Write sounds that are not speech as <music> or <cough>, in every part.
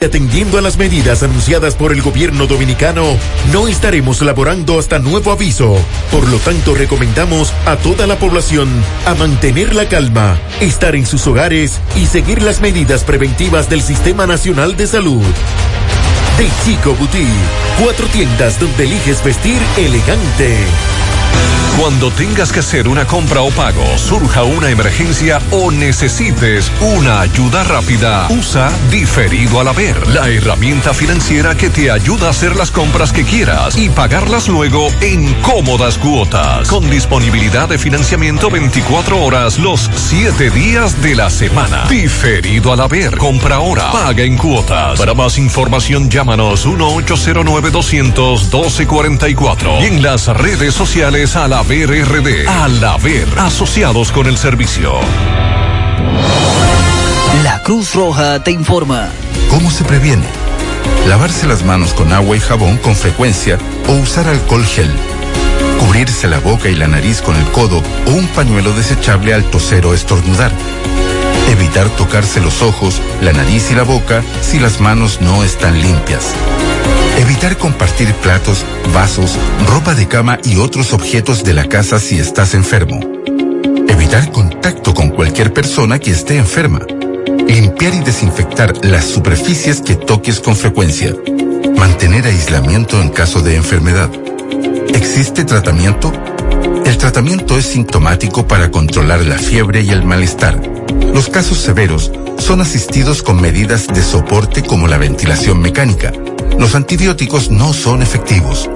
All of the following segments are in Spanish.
Atendiendo a las medidas anunciadas por el gobierno dominicano, no estaremos laborando hasta nuevo aviso. Por lo tanto, recomendamos a toda la población a mantener la calma, estar en sus hogares y seguir las medidas preventivas del Sistema Nacional de Salud. De Chico Boutique, cuatro tiendas donde eliges vestir elegante. Cuando tengas que hacer una compra o pago, surja una emergencia o necesites una ayuda rápida, usa Diferido al Haber, la herramienta financiera que te ayuda a hacer las compras que quieras y pagarlas luego en cómodas cuotas, con disponibilidad de financiamiento 24 horas los 7 días de la semana. Diferido al Haber, compra ahora, paga en cuotas. Para más información, llámanos 1-809 200 1244 y en las redes sociales a la RD. Al haber asociados con el servicio. La Cruz Roja te informa. ¿Cómo se previene? Lavarse las manos con agua y jabón con frecuencia o usar alcohol gel. Cubrirse la boca y la nariz con el codo o un pañuelo desechable al toser o estornudar. Evitar tocarse los ojos, la nariz y la boca si las manos no están limpias. Evitar compartir platos, vasos, ropa de cama y otros objetos de la casa si estás enfermo. Evitar contacto con cualquier persona que esté enferma. Limpiar y desinfectar las superficies que toques con frecuencia. Mantener aislamiento en caso de enfermedad. ¿Existe tratamiento? El tratamiento es sintomático para controlar la fiebre y el malestar. Los casos severos son asistidos con medidas de soporte como la ventilación mecánica los antibióticos no son efectivos.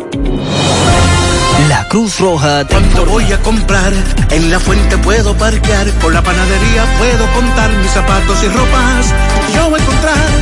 La Cruz Roja. Cuando voy a comprar, en la fuente puedo parquear, con la panadería puedo contar mis zapatos y ropas. Yo voy a encontrar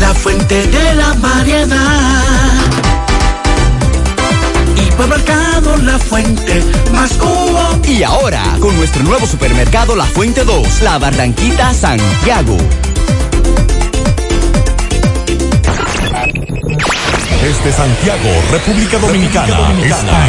La fuente de la variedad. Hipermercado La Fuente, más cubo. Y ahora, con nuestro nuevo supermercado La Fuente 2, La Barranquita Santiago. Desde Santiago, República Dominicana, Dominicana.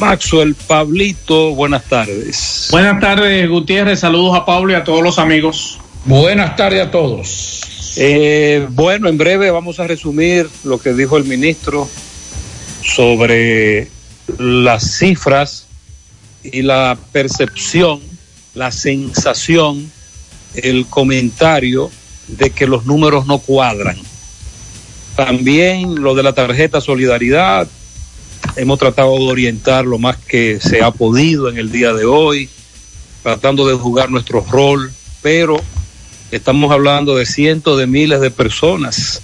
Maxwell, Pablito, buenas tardes. Buenas tardes, Gutiérrez. Saludos a Pablo y a todos los amigos. Buenas tardes a todos. Eh, bueno, en breve vamos a resumir lo que dijo el ministro sobre las cifras y la percepción, la sensación, el comentario de que los números no cuadran. También lo de la tarjeta Solidaridad, hemos tratado de orientar lo más que se ha podido en el día de hoy, tratando de jugar nuestro rol, pero estamos hablando de cientos de miles de personas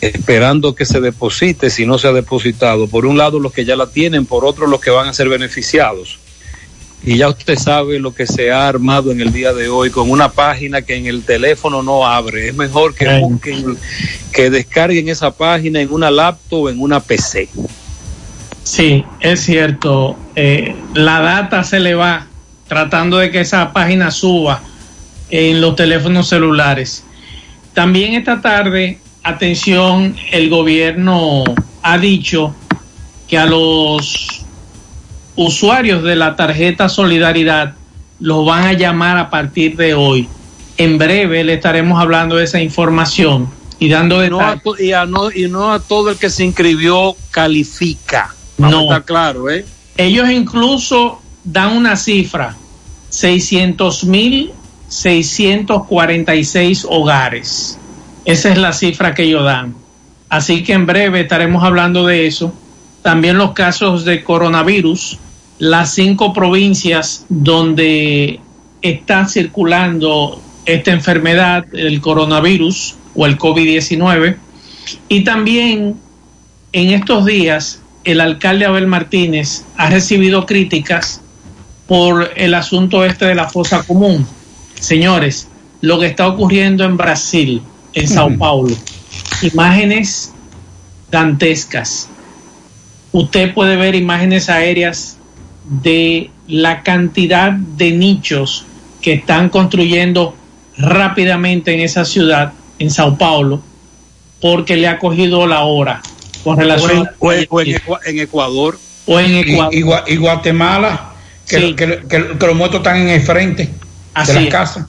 esperando que se deposite si no se ha depositado. Por un lado los que ya la tienen, por otro los que van a ser beneficiados. Y ya usted sabe lo que se ha armado en el día de hoy con una página que en el teléfono no abre. Es mejor que busquen, que descarguen esa página en una laptop o en una PC. Sí, es cierto. Eh, la data se le va tratando de que esa página suba en los teléfonos celulares. También esta tarde, atención, el gobierno ha dicho que a los usuarios de la tarjeta Solidaridad los van a llamar a partir de hoy. En breve le estaremos hablando de esa información y dando y no, a, y no a todo el que se inscribió califica no. está claro, ¿eh? Ellos incluso dan una cifra, 600 mil 646 hogares. Esa es la cifra que ellos dan. Así que en breve estaremos hablando de eso. También los casos de coronavirus, las cinco provincias donde está circulando esta enfermedad, el coronavirus o el COVID-19. Y también en estos días el alcalde Abel Martínez ha recibido críticas por el asunto este de la fosa común. Señores, lo que está ocurriendo en Brasil, en Sao Paulo, imágenes dantescas. Usted puede ver imágenes aéreas de la cantidad de nichos que están construyendo rápidamente en esa ciudad, en Sao Paulo, porque le ha cogido la hora con relación o en, o en, en Ecuador o en Ecuador. Y, y, y Guatemala, que, Sí. que, que, que los muertos están en el frente Así de las es. casas.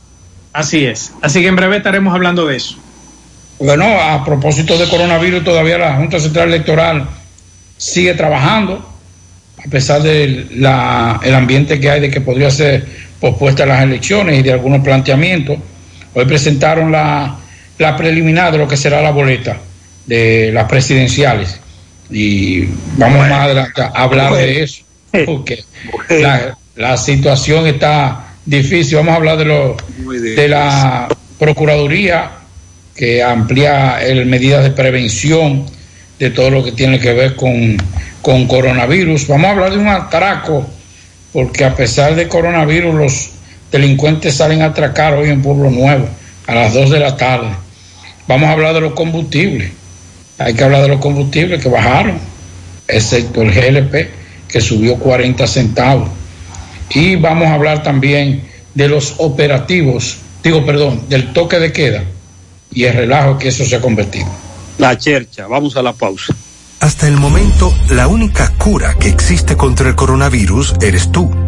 Así es. Así que en breve estaremos hablando de eso. Bueno, a propósito de coronavirus, todavía la Junta Central Electoral sigue trabajando, a pesar del la, el ambiente que hay de que podría ser pospuesta las elecciones y de algunos planteamientos. Hoy presentaron la, la preliminar de lo que será la boleta de las presidenciales y vamos más adelante a hablar de eso, porque la, la situación está difícil. Vamos a hablar de, lo, de la Procuraduría que amplía el, medidas de prevención de todo lo que tiene que ver con, con coronavirus. Vamos a hablar de un atraco, porque a pesar de coronavirus, los delincuentes salen a atracar hoy en Pueblo Nuevo a las 2 de la tarde. Vamos a hablar de los combustibles. Hay que hablar de los combustibles que bajaron, excepto el GLP, que subió 40 centavos. Y vamos a hablar también de los operativos, digo, perdón, del toque de queda y el relajo que eso se ha convertido. La chercha, vamos a la pausa. Hasta el momento, la única cura que existe contra el coronavirus eres tú.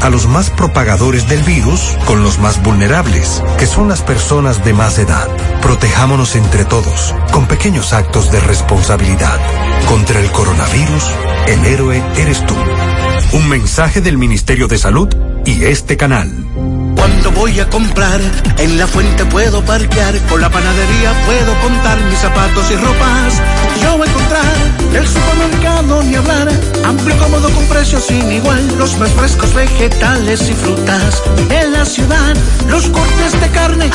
a los más propagadores del virus con los más vulnerables, que son las personas de más edad. Protejámonos entre todos, con pequeños actos de responsabilidad. Contra el coronavirus, el héroe eres tú. Un mensaje del Ministerio de Salud y este canal. Cuando voy a comprar, en la fuente puedo parquear, con la panadería puedo contar mis zapatos y ropas. Yo voy a encontrar precios sin igual, los más frescos vegetales y frutas. En la ciudad, los cortes de carne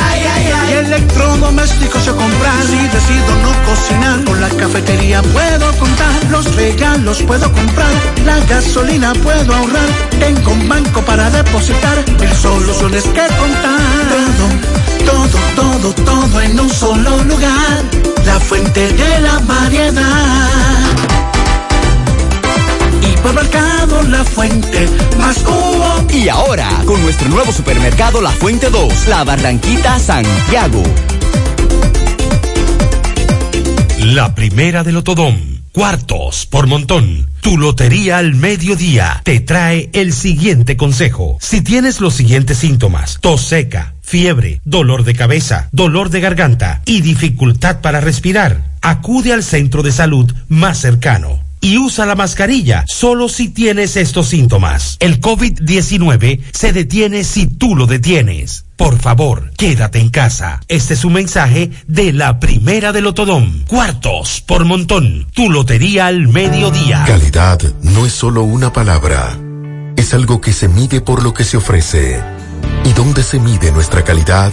y electrodomésticos yo comprar. Si decido no cocinar, con la cafetería puedo contar, los regalos puedo comprar, la gasolina puedo ahorrar, tengo un banco para depositar, mil soluciones que contar. Todo, todo, todo, todo en un solo lugar, la fuente de la variedad. Hipermercado La Fuente, más hubo. Y ahora, con nuestro nuevo supermercado La Fuente 2, La Barranquita Santiago. La primera de Lotodón. Cuartos por montón. Tu lotería al mediodía te trae el siguiente consejo. Si tienes los siguientes síntomas, tos seca, fiebre, dolor de cabeza, dolor de garganta y dificultad para respirar, acude al centro de salud más cercano. Y usa la mascarilla solo si tienes estos síntomas. El COVID-19 se detiene si tú lo detienes. Por favor, quédate en casa. Este es un mensaje de la primera del Lotodón. Cuartos por montón. Tu lotería al mediodía. Calidad no es solo una palabra, es algo que se mide por lo que se ofrece. ¿Y dónde se mide nuestra calidad?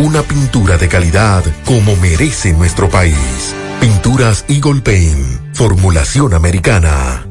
una pintura de calidad como merece nuestro país. Pinturas Eagle Paint. Formulación americana.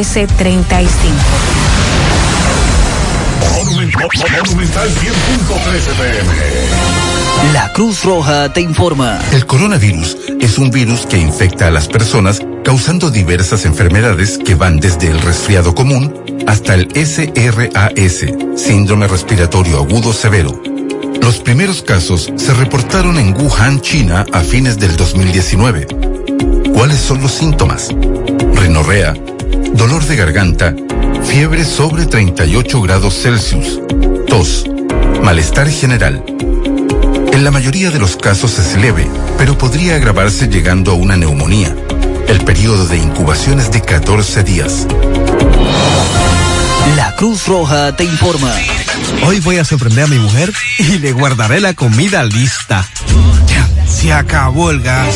1335. La Cruz Roja te informa. El coronavirus es un virus que infecta a las personas causando diversas enfermedades que van desde el resfriado común hasta el SRAS, síndrome respiratorio agudo severo. Los primeros casos se reportaron en Wuhan, China, a fines del 2019. ¿Cuáles son los síntomas? Rinorrea, dolor de garganta, fiebre sobre 38 grados Celsius, tos, malestar general. En la mayoría de los casos es leve, pero podría agravarse llegando a una neumonía. El periodo de incubación es de 14 días. La Cruz Roja te informa. Hoy voy a sorprender a mi mujer y le guardaré la comida lista. Ya, se acabó el gas.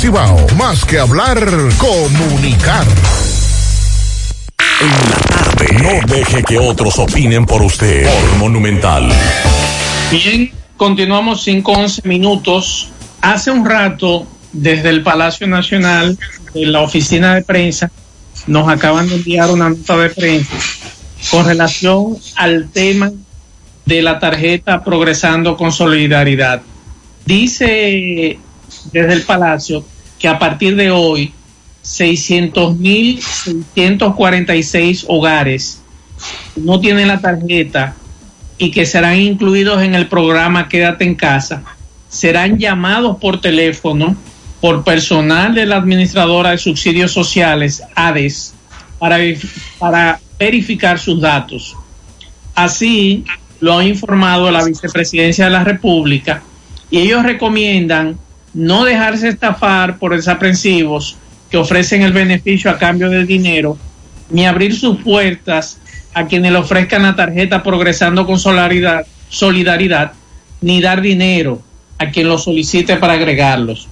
Cibao. Más que hablar, comunicar. En la tarde. No deje que otros opinen por usted. Por Monumental. Bien, continuamos 5 11 minutos. Hace un rato, desde el Palacio Nacional, en la oficina de prensa, nos acaban de enviar una nota de prensa con relación al tema de la tarjeta Progresando con Solidaridad. Dice desde el Palacio que a partir de hoy 600.646 hogares no tienen la tarjeta y que serán incluidos en el programa Quédate en casa, serán llamados por teléfono por personal de la Administradora de Subsidios Sociales, ADES, para, para verificar sus datos. Así lo ha informado la Vicepresidencia de la República y ellos recomiendan no dejarse estafar por desaprensivos que ofrecen el beneficio a cambio de dinero, ni abrir sus puertas a quienes le ofrezcan la tarjeta progresando con solidaridad, solidaridad ni dar dinero a quien lo solicite para agregarlos.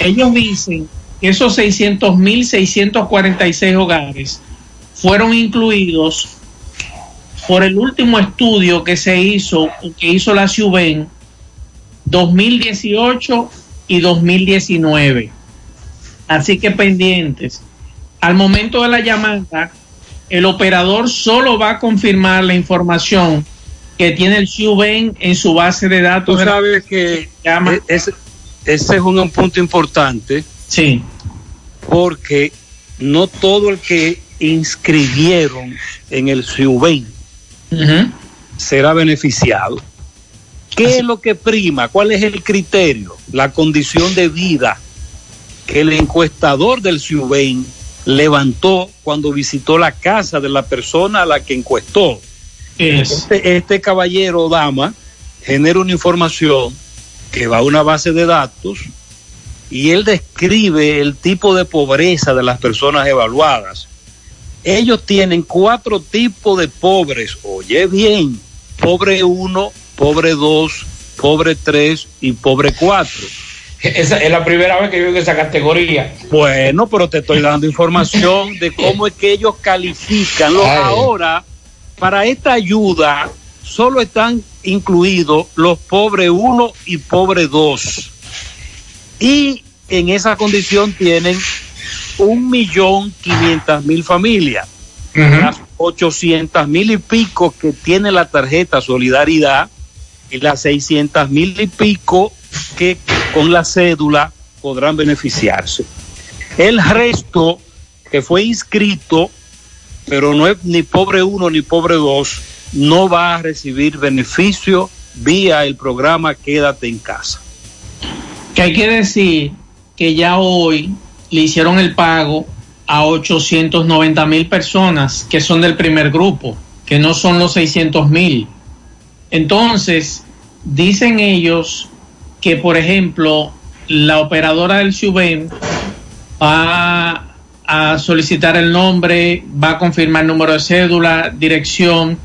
Ellos dicen que esos 600.646 hogares fueron incluidos por el último estudio que se hizo, que hizo la CIUBEN 2018 y 2019. Así que pendientes. Al momento de la llamada, el operador solo va a confirmar la información que tiene el Shuben en su base de datos. Tú sabes que e- ese, ese es un, un punto importante. Sí. Porque no todo el que inscribieron en el Shuben será beneficiado. ¿Qué es lo que prima? ¿Cuál es el criterio? La condición de vida que el encuestador del Ciubain levantó cuando visitó la casa de la persona a la que encuestó. Este, este caballero o dama genera una información que va a una base de datos y él describe el tipo de pobreza de las personas evaluadas. Ellos tienen cuatro tipos de pobres. Oye bien, pobre uno, pobre dos, pobre tres y pobre cuatro. Esa es la primera vez que yo veo esa categoría. Bueno, pero te estoy dando información de cómo es que ellos califican. Los- ahora, para esta ayuda, solo están incluidos los pobres uno y pobre dos. Y en esa condición tienen un millón quinientas mil familias. Las ochocientas mil y pico que tiene la tarjeta Solidaridad y las seiscientas mil y pico que con la cédula podrán beneficiarse. El resto que fue inscrito, pero no es ni pobre uno ni pobre dos, no va a recibir beneficio vía el programa Quédate en casa. Que hay que decir que ya hoy le hicieron el pago a 890 mil personas que son del primer grupo, que no son los 600 mil. Entonces, dicen ellos que, por ejemplo, la operadora del Subem va a solicitar el nombre, va a confirmar el número de cédula, dirección,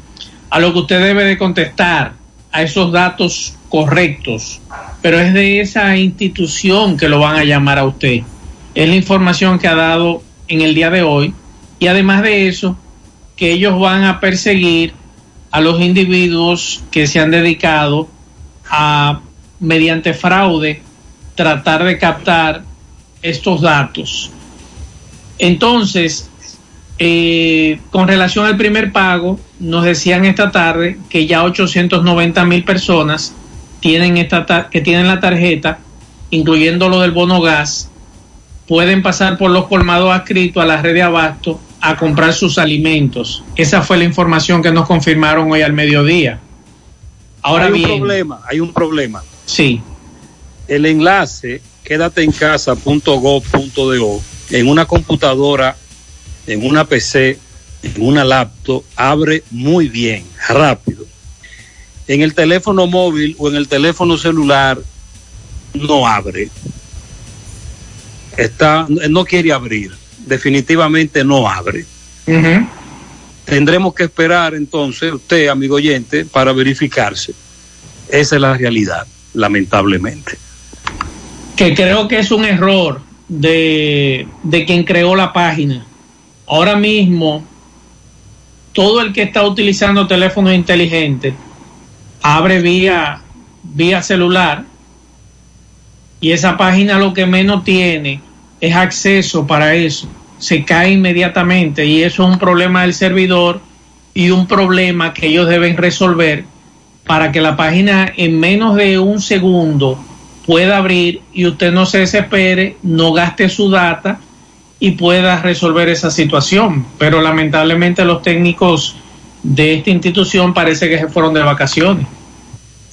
a lo que usted debe de contestar, a esos datos correctos, pero es de esa institución que lo van a llamar a usted. Es la información que ha dado en el día de hoy y además de eso, que ellos van a perseguir a los individuos que se han dedicado a, mediante fraude, tratar de captar estos datos. Entonces, eh, con relación al primer pago, nos decían esta tarde que ya 890 mil personas tienen esta que tienen la tarjeta, incluyendo lo del bono gas, pueden pasar por los colmados adscritos a la red de abasto a comprar sus alimentos. Esa fue la información que nos confirmaron hoy al mediodía. Ahora hay un bien, problema, hay un problema. Sí. El enlace quédate en casa.gov.do en una computadora, en una PC, en una laptop, abre muy bien, rápido. En el teléfono móvil o en el teléfono celular no abre. Está, no quiere abrir. Definitivamente no abre. Tendremos que esperar entonces, usted, amigo oyente, para verificarse. Esa es la realidad, lamentablemente. que creo que es un error de, de quien creó la página. Ahora mismo, todo el que está utilizando teléfonos inteligentes abre vía, vía celular y esa página lo que menos tiene es acceso para eso. Se cae inmediatamente y eso es un problema del servidor y un problema que ellos deben resolver para que la página en menos de un segundo pueda abrir y usted no se desespere, no gaste su data y pueda resolver esa situación. Pero lamentablemente los técnicos de esta institución parece que se fueron de vacaciones.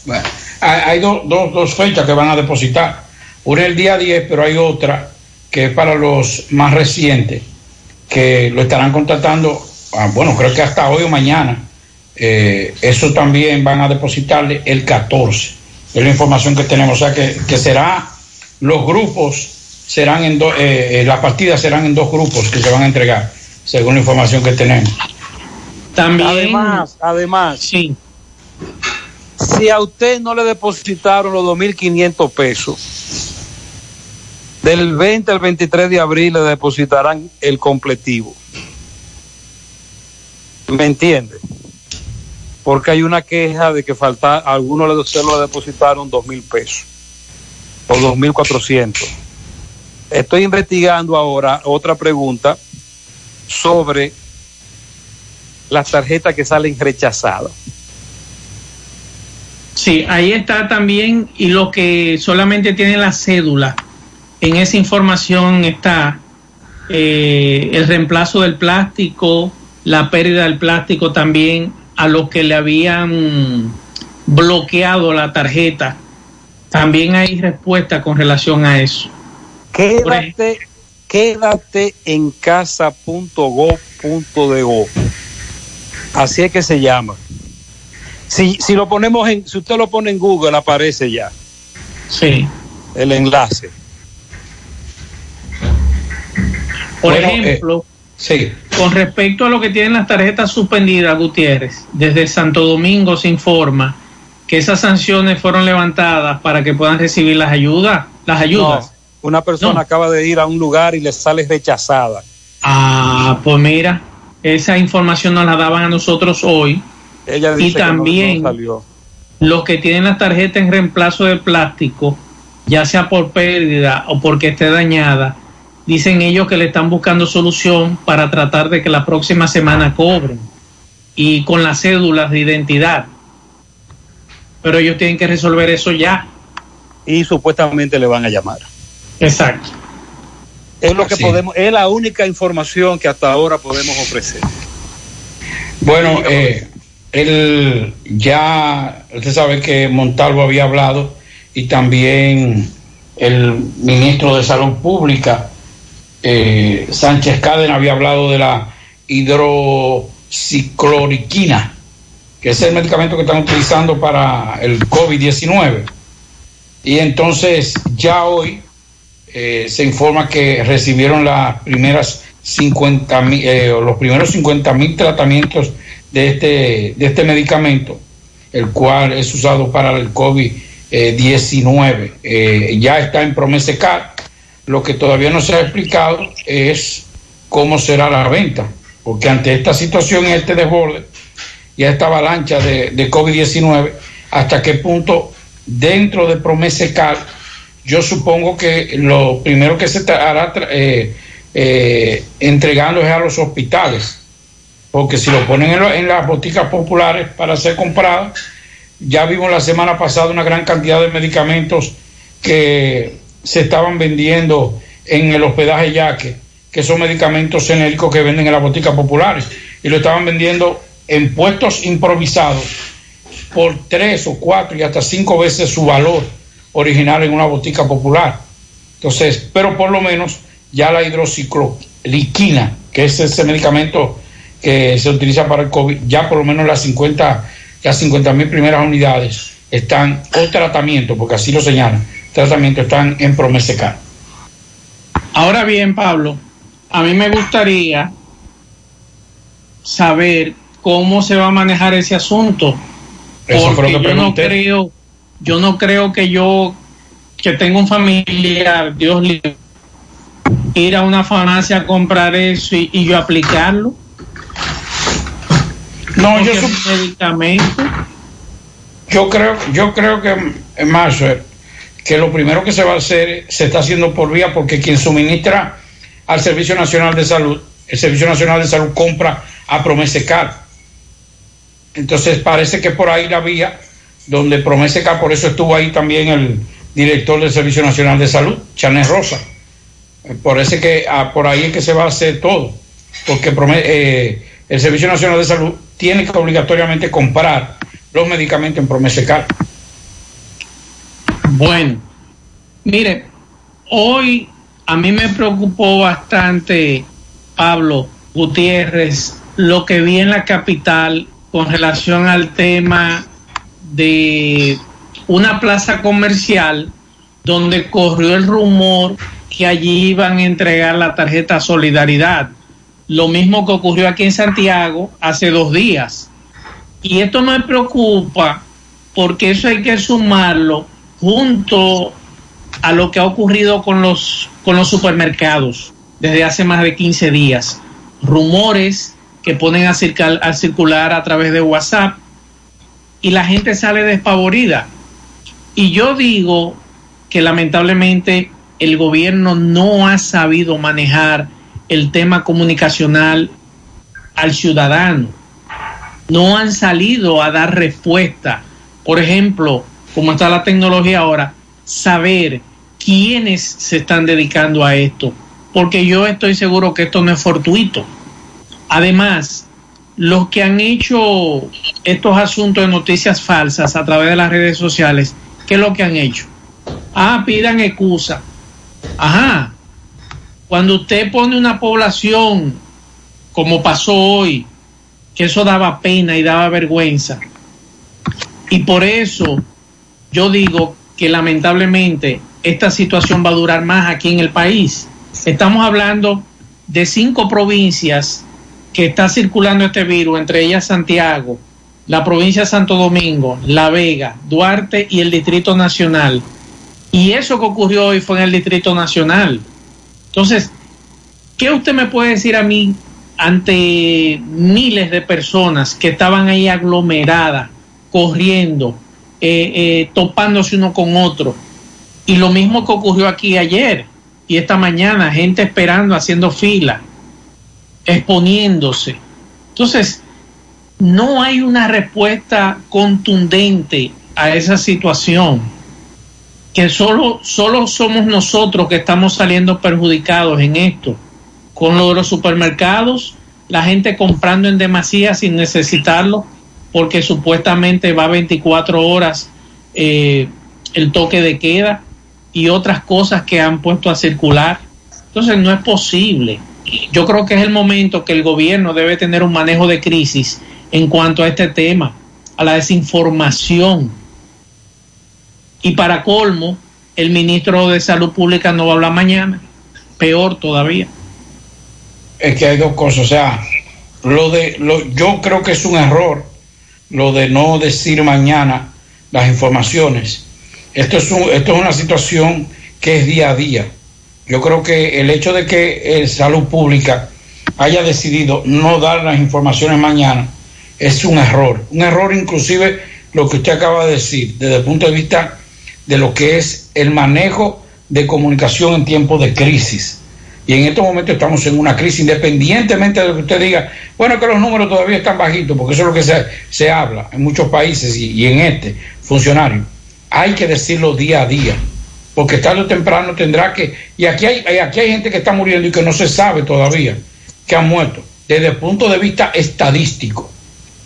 Bueno, hay, hay do- dos- dos fechas que van a depositar. Una el día 10, pero hay otra que es para los más recientes, que lo estarán contratando, ah, bueno, creo que hasta hoy o mañana. Eh, eso también van a depositarle el 14. Es la información que tenemos. O sea, que, que será, los grupos serán en dos, eh, eh, las partidas serán en dos grupos que se van a entregar, según la información que tenemos. También. Además, además. Sí. Si a usted no le depositaron los 2.500 pesos, del 20 al 23 de abril le depositarán el completivo. ¿Me entiende? Porque hay una queja de que falta, a algunos se lo depositaron 2.000 pesos o 2.400. Estoy investigando ahora otra pregunta sobre las tarjetas que salen rechazadas. Sí, ahí está también, y lo que solamente tiene la cédula, en esa información está eh, el reemplazo del plástico, la pérdida del plástico también a los que le habían bloqueado la tarjeta. También hay respuesta con relación a eso. Quédate, quédate en casa.go.de. Así es que se llama. Si, si lo ponemos en, si usted lo pone en Google, aparece ya. Sí. El enlace. Por ejemplo, sí. con respecto a lo que tienen las tarjetas suspendidas, Gutiérrez, desde Santo Domingo se informa que esas sanciones fueron levantadas para que puedan recibir las ayudas, las ayudas. No, una persona No. acaba de ir a un lugar y le sale rechazada. Ah, pues mira, esa información nos la daban a nosotros hoy. Ella y dice que no- también salió. los que tienen la tarjeta en reemplazo de plástico, ya sea por pérdida o porque esté dañada, dicen ellos que le están buscando solución para tratar de que la próxima semana cobren y con las cédulas de identidad. Pero ellos tienen que resolver eso ya. Y supuestamente le van a llamar. Exacto. Es lo que podemos, es la única información que hasta ahora podemos ofrecer. Bueno, eh, él ya, usted sabe que Montalvo había hablado y también el ministro de Salud Pública, eh, Sánchez Cádena, había hablado de la hidrocicloriquina, que es el medicamento que están utilizando para el COVID-19. Y entonces ya hoy eh, se informa que recibieron las primeras 50 mil, eh, los primeros 50 mil tratamientos de este, de este medicamento, el cual es usado para el COVID-19. Eh, ya está en Promesecar. Lo que todavía no se ha explicado es cómo será la venta, porque ante esta situación este desborde y esta avalancha de, de COVID-19, hasta qué punto dentro de Promesecar yo supongo que lo primero que se estará eh, eh, entregando es a los hospitales, porque si lo ponen en, lo- en las boticas populares para ser compradas, ya vimos la semana pasada una gran cantidad de medicamentos que se estaban vendiendo en el hospedaje Yaque, que son medicamentos genéricos que venden en las boticas populares, y lo estaban vendiendo en puestos improvisados por tres o cuatro y hasta cinco veces su valor original en una botica popular. Entonces, pero por lo menos ya la hidrocicloriquina, que es ese medicamento que se utiliza para el COVID, ya por lo menos las 50 las 50 mil primeras unidades están, o tratamiento, porque así lo señalan, tratamiento están en Promesecar. Ahora bien, Pablo, a mí me gustaría saber cómo se va a manejar ese asunto. Eso lo porque que yo no creo, yo no creo que yo que tengo un familiar, Dios libre, ir a una farmacia a comprar eso y, y yo aplicarlo. No, yo medicamento. Yo creo, yo creo que en marzo que lo primero que se va a hacer se está haciendo por vía porque quien suministra al Servicio Nacional de Salud, el Servicio Nacional de Salud compra a Promesecar. Entonces parece que por ahí la vía donde Promesecar, por eso estuvo ahí también el director del Servicio Nacional de Salud, Chanel Rosa. Eh, Parece que ah, por ahí es que se va a hacer todo, porque eh, el Servicio Nacional de Salud tiene que obligatoriamente comprar los medicamentos en Promesecar. Bueno, mire, hoy a mí me preocupó bastante, Pablo Gutiérrez, lo que vi en la capital con relación al tema de una plaza comercial donde corrió el rumor que allí iban a entregar la tarjeta Solidaridad. Lo mismo que ocurrió aquí en Santiago hace dos días. Y esto me preocupa porque eso hay que sumarlo junto a lo que ha ocurrido con los, con los supermercados desde hace más de 15 días. Rumores que ponen a circular, a circular a través de WhatsApp y la gente sale despavorida. Y yo digo que lamentablemente el gobierno no ha sabido manejar el tema comunicacional al ciudadano. No han salido a dar respuesta por ejemplo, como está la tecnología ahora, saber quiénes se están dedicando a esto, porque yo estoy seguro que esto no es fortuito. Además, los que han hecho estos asuntos de noticias falsas a través de las redes sociales, ¿qué es lo que han hecho? Ah, pidan excusa. Ajá. Cuando usted pone una población, como pasó hoy, que eso daba pena y daba vergüenza. Y por eso yo digo que lamentablemente esta situación va a durar más aquí en el país. Estamos hablando de cinco provincias que está circulando este virus, entre ellas Santiago, la provincia de Santo Domingo, La Vega, Duarte y el Distrito Nacional. Y eso que ocurrió hoy fue en el Distrito Nacional. Entonces, ¿qué usted me puede decir a mí ante miles de personas que estaban ahí aglomeradas, corriendo, eh, eh, topándose uno con otro? Y lo mismo que ocurrió aquí ayer y esta mañana, gente esperando, haciendo fila, exponiéndose. Entonces, no hay una respuesta contundente a esa situación, que solo, solo somos nosotros que estamos saliendo perjudicados en esto. Con los supermercados, la gente comprando en demasía sin necesitarlo, porque supuestamente va 24 horas eh, el toque de queda y otras cosas que han puesto a circular. Entonces no es posible. Yo creo que es el momento que el gobierno debe tener un manejo de crisis en cuanto a este tema, a la desinformación. Y para colmo, el ministro de Salud Pública no va a hablar mañana, peor todavía. Es que hay dos cosas, o sea, lo de lo, yo creo que es un error lo de no decir mañana las informaciones. Esto es, un, esto es una situación que es día a día. Yo creo que el hecho de que el Salud Pública haya decidido no dar las informaciones mañana es un error. Un error inclusive lo que usted acaba de decir, desde el punto de vista de lo que es el manejo de comunicación en tiempos de crisis. Y en estos momentos estamos en una crisis, independientemente de lo que usted diga, bueno, que los números todavía están bajitos, porque eso es lo que se, se habla en muchos países y, y en este funcionario. Hay que decirlo día a día, porque tarde o temprano tendrá que... Y aquí hay, aquí hay gente que está muriendo y que no se sabe todavía que han muerto, desde el punto de vista estadístico.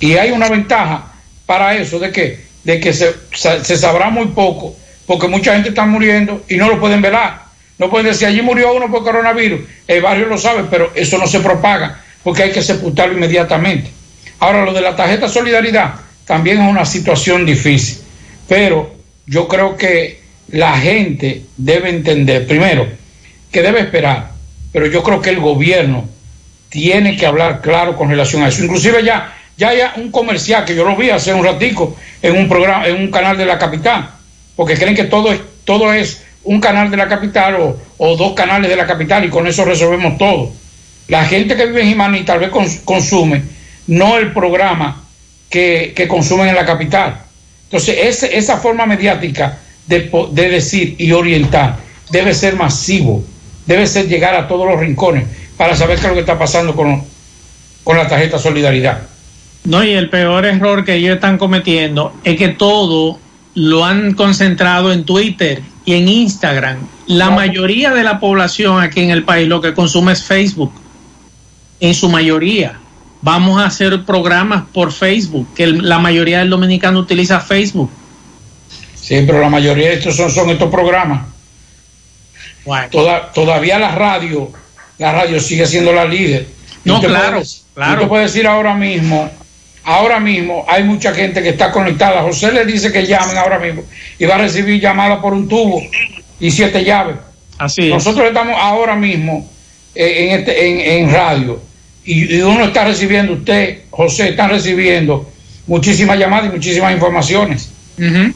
Y hay una ventaja para eso, de que, de que se, se sabrá muy poco, porque mucha gente está muriendo y no lo pueden velar. No pueden decir, allí murió uno por coronavirus, el barrio lo sabe, pero eso no se propaga, porque hay que sepultarlo inmediatamente. Ahora, lo de la tarjeta solidaridad también es una situación difícil, pero yo creo que la gente debe entender, primero, que debe esperar, pero yo creo que el gobierno tiene que hablar claro con relación a eso. Inclusive ya, ya hay un comercial que yo lo vi hace un ratico en un programa, en un canal de la capital, porque creen que todo es, todo es un canal de la capital o, o dos canales de la capital y con eso resolvemos todo. La gente que vive en Jimaní tal vez cons, consume, no el programa que, que, consumen en la capital. Entonces, ese, esa forma mediática de, de, decir y orientar debe ser masivo, debe ser llegar a todos los rincones para saber qué es lo que está pasando con, con la tarjeta Solidaridad. No, y el peor error que ellos están cometiendo es que todo lo han concentrado en Twitter y en Instagram. La no. mayoría de la población aquí en el país lo que consume es Facebook, en su mayoría. Vamos a hacer programas por Facebook, que el, la mayoría del dominicano utiliza Facebook. Sí, pero la mayoría de estos son, son estos programas. Bueno. Toda, todavía la radio, la radio sigue siendo la líder. No, claro, puedes, claro. Tú puedes decir ahora mismo, ahora mismo hay mucha gente que está conectada. José le dice que llamen ahora mismo y va a recibir llamadas por un tubo y siete llaves. Así es. Nosotros estamos ahora mismo en, este, en, en radio y, y, uno está recibiendo, usted, José, están recibiendo muchísimas llamadas y muchísimas informaciones. Uh -huh.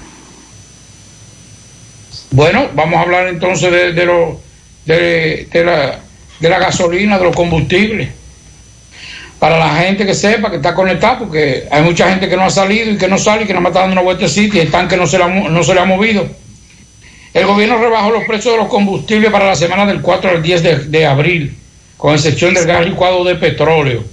Bueno, vamos a hablar entonces de, de, lo, de, de, la, de la gasolina, de los combustibles para la gente que sepa que está conectada, porque hay mucha gente que no ha salido y que no sale y que no está dando una vueltecita y el tanque no se, la, no se le ha movido. El gobierno rebajó los precios de los combustibles para la semana del 4 al 10 de, de abril, con excepción del gas licuado de petróleo.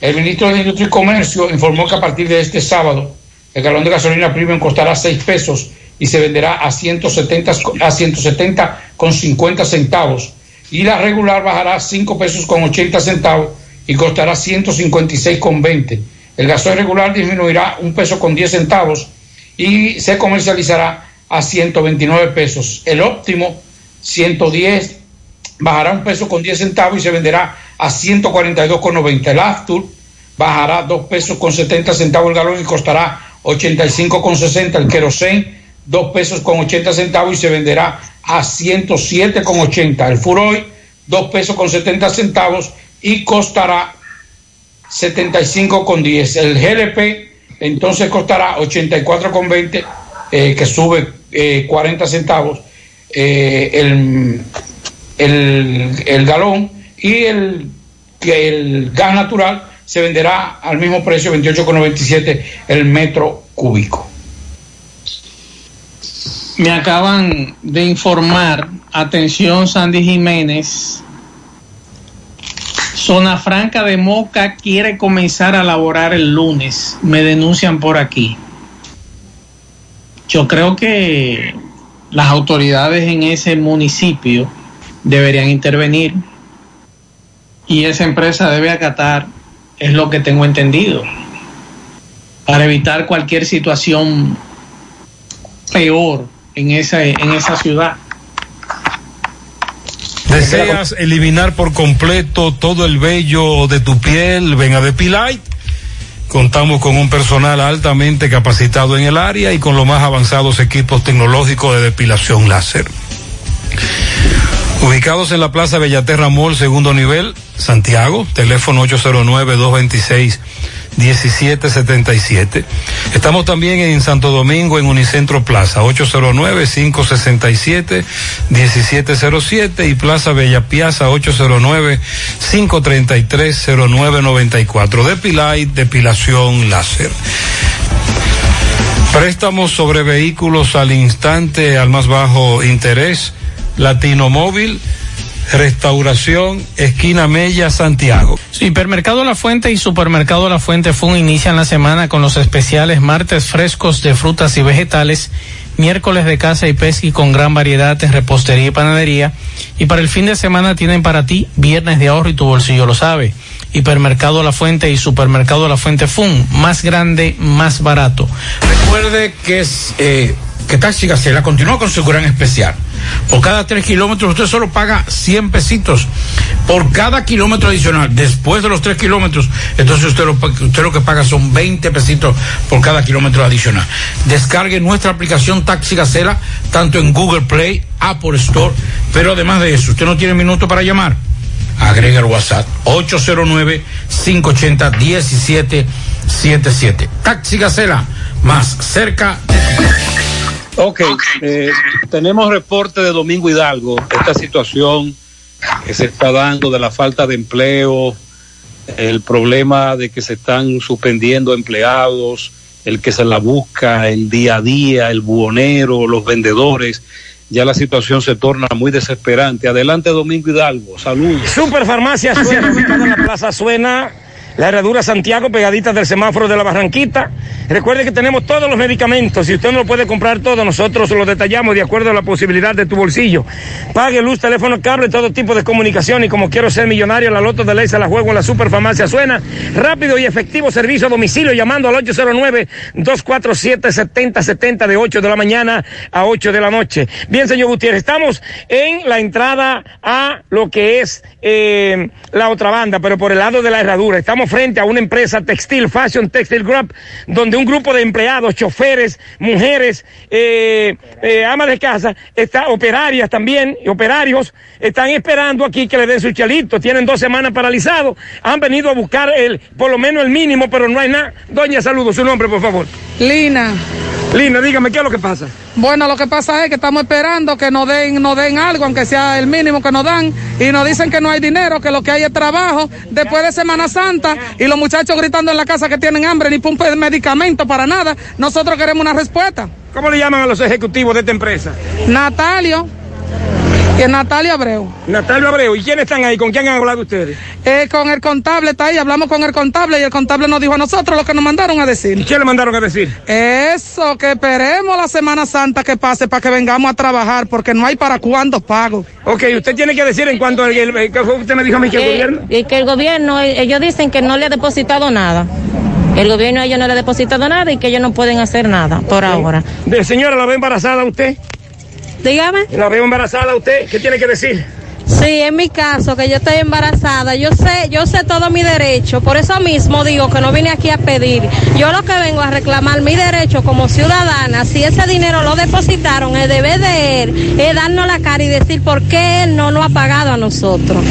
El ministro de Industria y Comercio informó que a partir de este sábado El galón de gasolina premium costará 6 pesos y se venderá a 170, a 170 con 50 centavos. Y la regular bajará 5 pesos con 80 centavos y costará 156 con 20. El gasoil regular disminuirá un peso con 10 centavos y se comercializará a 129 pesos. El óptimo 110 bajará un peso con 10 centavos y se venderá a 142,90. El Aftur bajará 2 pesos con 70 centavos el galón y costará 85,60. El Kerosene 2 pesos con 80 centavos y se venderá a 107,80. El Furoy 2 pesos con 70 centavos y costará 75,10. El GLP entonces costará 84,20 eh, que sube eh, 40 centavos eh, el, el, el, galón y el, el gas natural se venderá al mismo precio 28,97 el metro cúbico. Me acaban de informar, atención Sandy Jiménez, Zona Franca de Moca quiere comenzar a laborar el lunes. Me denuncian por aquí. Yo creo que las autoridades en ese municipio deberían intervenir y esa empresa debe acatar, es lo que tengo entendido, para evitar cualquier situación peor en esa, en esa ciudad. ¿Deseas eliminar por completo todo el vello de tu piel? Ven a Depilite. Contamos con un personal altamente capacitado en el área y con los más avanzados equipos tecnológicos de depilación láser. Ubicados en la Plaza Bellaterra Mall, segundo nivel, Santiago, teléfono 809-226-1777. Estamos también en Santo Domingo, en Unicentro Plaza, 809-567-1707 y Plaza Bella Piazza, 809-533-0994. Depilay, depilación láser. Préstamos sobre vehículos al instante, al más bajo interés. Latino Móvil, Restauración, esquina Mella, Santiago. Hipermercado La Fuente y Supermercado La Fuente Fun inician la semana con los especiales martes frescos de frutas y vegetales, miércoles de caza y pesca y con gran variedad en repostería y panadería. Y para el fin de semana tienen para ti viernes de ahorro y tu bolsillo lo sabe. Hipermercado La Fuente y Supermercado La Fuente Fun, más grande, más barato. Recuerde que es eh, que Taxi Gacela continúa con su gran especial. Por cada tres kilómetros usted solo paga 100 pesitos por cada kilómetro adicional. Después de los tres kilómetros, entonces usted lo, que paga son 20 pesitos por cada kilómetro adicional. Descargue nuestra aplicación Taxi Gacela, tanto en Google Play, Apple Store, pero además de eso, usted no tiene minuto para llamar. Agrega el WhatsApp 809-580-1777. Taxi Gacela, más cerca de Ok, eh, tenemos reporte de Domingo Hidalgo, esta situación que se está dando de la falta de empleo, el problema de que se están suspendiendo empleados, el que se la busca, el día a día, el buhonero, los vendedores. Ya la situación se torna muy desesperante. Adelante, Domingo Hidalgo. Saludos. Superfarmacia Suena, ubicada en la Plaza Suena. La herradura Santiago, pegadita del semáforo de la Barranquita. Recuerde que tenemos todos los medicamentos. Si usted no lo puede comprar todo, nosotros lo detallamos de acuerdo a la posibilidad de tu bolsillo. Pague luz, teléfono, cable, todo tipo de comunicación. Y como quiero ser millonario, la loto de ley se la juego en la Superfarmacia Suena. Rápido y efectivo servicio a domicilio llamando al 809-247-7070 de 8 de la mañana a 8 de la noche. Bien, señor Gutiérrez, estamos en la entrada a lo que es eh, la otra banda, pero por el lado de la herradura. Estamos frente a una empresa textil, Fashion Textile Group, donde un grupo de empleados, choferes, mujeres, eh, eh, amas de casa, está, operarias también, y operarios, están esperando aquí que le den su chalito. Tienen dos semanas paralizados, han venido a buscar el, por lo menos el mínimo, pero no hay nada. Doña, saludo, su nombre, por favor. Lina. Lina, dígame, ¿qué es lo que pasa? Bueno, lo que pasa es que estamos esperando que nos den, nos den algo, aunque sea el mínimo que nos dan, y nos dicen que no hay dinero, que lo que hay es trabajo, después de Semana Santa, y los muchachos gritando en la casa que tienen hambre, ni pumpe de medicamento para nada. Nosotros queremos una respuesta. ¿Cómo le llaman a los ejecutivos de esta empresa? Natalio. Y Natalio Abreu. Natalio Abreu. ¿Y quiénes están ahí? ¿Con quién han hablado ustedes? eh, con el contable, está ahí, hablamos con el contable y el contable nos dijo a nosotros lo que nos mandaron a decir. ¿Qué le mandaron a decir? Eso, que esperemos la Semana Santa que pase para que vengamos a trabajar, porque no hay para cuándo pago. Ok, usted tiene que decir en cuanto al que usted me dijo a mí que el Eh, gobierno. Y que el gobierno, eh, ellos dicen que no le ha depositado nada. El gobierno a ellos no le ha depositado nada y que ellos no pueden hacer nada por ahora. De señora, ¿la ve embarazada usted? Dígame. ¿La veo embarazada usted? ¿Qué tiene que decir? Sí, en mi caso, que yo estoy embarazada, yo sé, yo sé todo mi derecho, por eso mismo digo que no vine aquí a pedir. Yo lo que vengo a reclamar mi derecho como ciudadana, si ese dinero lo depositaron, el deber de él es darnos la cara y decir por qué él no nos ha pagado a nosotros.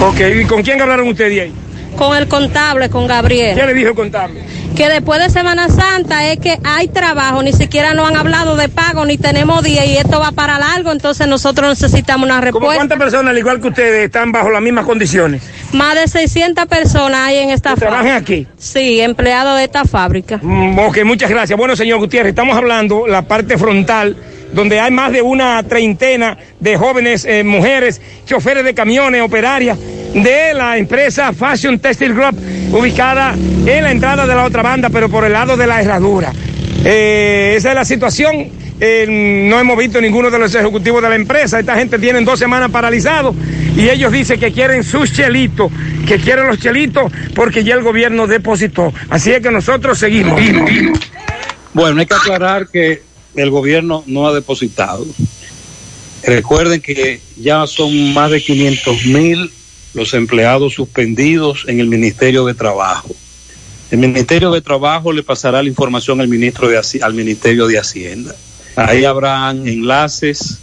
Ok, ¿y con quién hablaron ustedes de ahí? Con el contable, con Gabriel. ¿Qué le dijo el contable? Que después de Semana Santa es que hay trabajo, ni siquiera nos han hablado de pago, ni tenemos día y esto va para largo, entonces nosotros necesitamos una ¿Cómo respuesta. cuántas personas, al igual que ustedes, están bajo las mismas condiciones? Más de 600 personas hay en esta ¿Trabajan fábrica. aquí? Sí, empleados de esta fábrica. Mm, ok, muchas gracias. Bueno, señor Gutiérrez, estamos hablando la parte frontal, donde hay más de una treintena de jóvenes eh, mujeres, choferes de camiones, operarias de la empresa Fashion Textile Group, ubicada en la entrada de la otra banda, pero por el lado de la herradura. Eh, esa es la situación. Eh, no hemos visto ninguno de los ejecutivos de la empresa. Esta gente tiene dos semanas paralizados y ellos dicen que quieren sus chelitos, que quieren los chelitos porque ya el gobierno depositó. Así es que nosotros seguimos. Bueno, hay que aclarar que el gobierno no ha depositado. Recuerden que ya son más de 500 mil los empleados suspendidos en el Ministerio de Trabajo. El Ministerio de Trabajo le pasará la información al, ministro de, al Ministerio de Hacienda. Ahí habrán enlaces.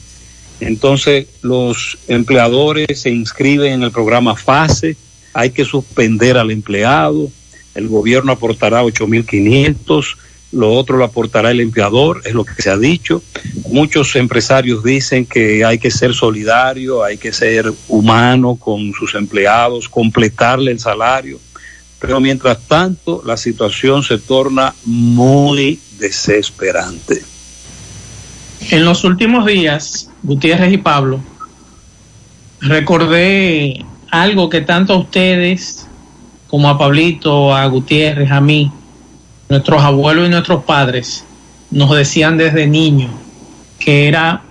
Entonces los empleadores se inscriben en el programa FASE. Hay que suspender al empleado. El gobierno aportará 8.500. Lo otro lo aportará el empleador, es lo que se ha dicho. Muchos empresarios dicen que hay que ser solidario, hay que ser humano con sus empleados, completarle el salario. Pero mientras tanto, la situación se torna muy desesperante. En los últimos días, Gutiérrez y Pablo, recordé algo que tanto a ustedes, como a Pablito, a Gutiérrez, a mí, nuestros abuelos y nuestros padres, nos decían desde niño, que era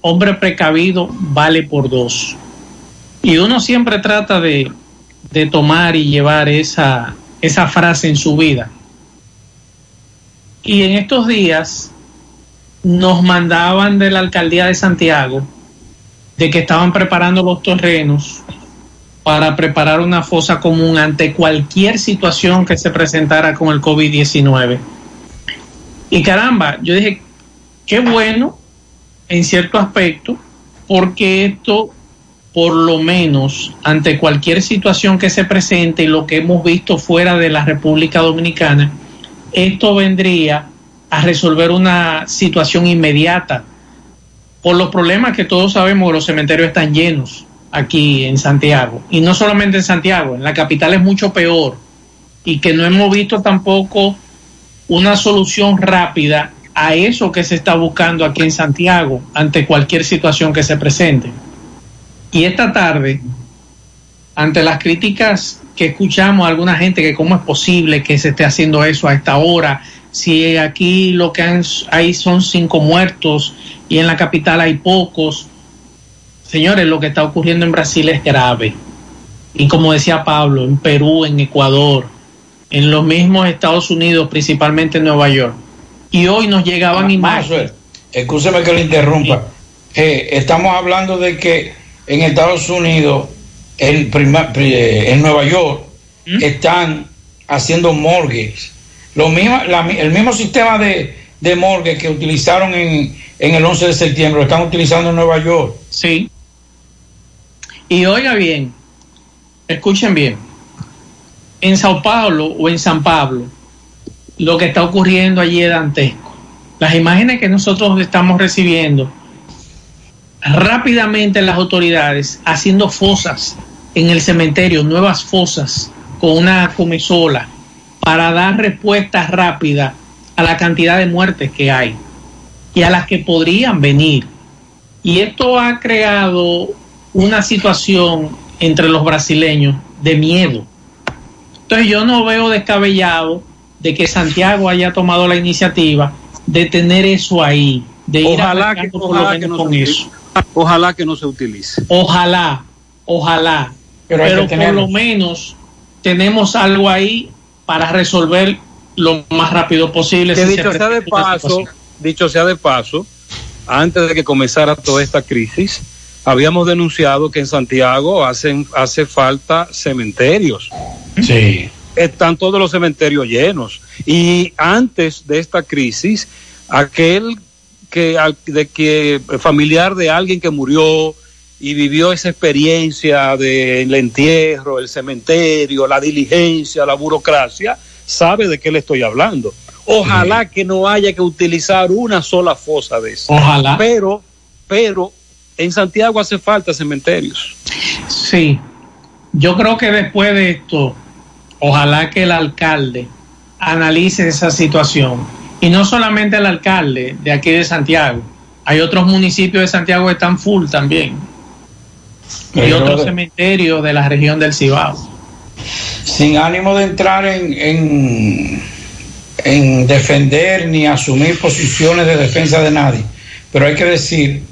hombre precavido vale por dos. Y uno siempre trata de, de tomar y llevar esa, esa frase en su vida. Y en estos días nos mandaban de la alcaldía de Santiago de que estaban preparando los terrenos para preparar una fosa común ante cualquier situación que se presentara con el COVID-19. Y caramba, yo dije, qué bueno en cierto aspecto, porque esto, por lo menos, ante cualquier situación que se presente y lo que hemos visto fuera de la República Dominicana, esto vendría a resolver una situación inmediata por los problemas que todos sabemos los cementerios están llenos aquí en Santiago. Y no solamente en Santiago, en la capital es mucho peor. Y que no hemos visto tampoco una solución rápida a eso que se está buscando aquí en Santiago ante cualquier situación que se presente. Y esta tarde, ante las críticas que escuchamos a alguna gente que cómo es posible que se esté haciendo eso a esta hora, si aquí lo que hay son cinco muertos y en la capital hay pocos. Señores, lo que está ocurriendo en Brasil es grave. Y como decía Pablo, en Perú, en Ecuador, en los mismos Estados Unidos, principalmente en Nueva York. Y hoy nos llegaban imágenes. Escúcheme que le interrumpa. Eh, estamos hablando de que en Estados Unidos, prima- pri- en Nueva York, están haciendo morgues. Lo mismo, la el mismo sistema de, de morgue que utilizaron en, en el 11 de septiembre, lo están utilizando en Nueva York. Sí. Y oiga bien, escuchen bien, en Sao Paulo o en San Pablo, lo que está ocurriendo allí es dantesco. Las imágenes que nosotros estamos recibiendo, rápidamente las autoridades haciendo fosas en el cementerio, nuevas fosas con una comezola para dar respuesta rápida a la cantidad de muertes que hay y a las que podrían venir. Y esto ha creado una situación entre los brasileños de miedo. Entonces yo no veo descabellado de que Santiago haya tomado la iniciativa de tener eso ahí, de ir Ojalá que, arrancando por lo ojalá menos que no con se eso. utilice. Ojalá que no se utilice. Ojalá, ojalá. Pero por lo menos tenemos algo ahí para resolver lo más rápido posible. Que si se dicho sea de paso, dicho sea de paso, antes de que comenzara toda esta crisis, habíamos denunciado que en Santiago hacen hace falta cementerios. Sí. Están todos los cementerios llenos. Y antes de esta crisis, aquel que, al- de que familiar de alguien que murió y vivió esa experiencia del entierro, el cementerio, la diligencia, la burocracia, sabe de qué le estoy hablando. Ojalá que no haya que utilizar una sola fosa de esas. Ojalá. Pero, pero en Santiago hace falta cementerios. Sí, yo creo que después de esto, ojalá que el alcalde analice esa situación. Y no solamente el alcalde de aquí de Santiago, hay otros municipios de Santiago que están full también. Y Pero otros de- cementerios de la región del Cibao. sin ánimo de entrar en, en, en defender ni asumir posiciones de defensa de nadie, pero hay que decir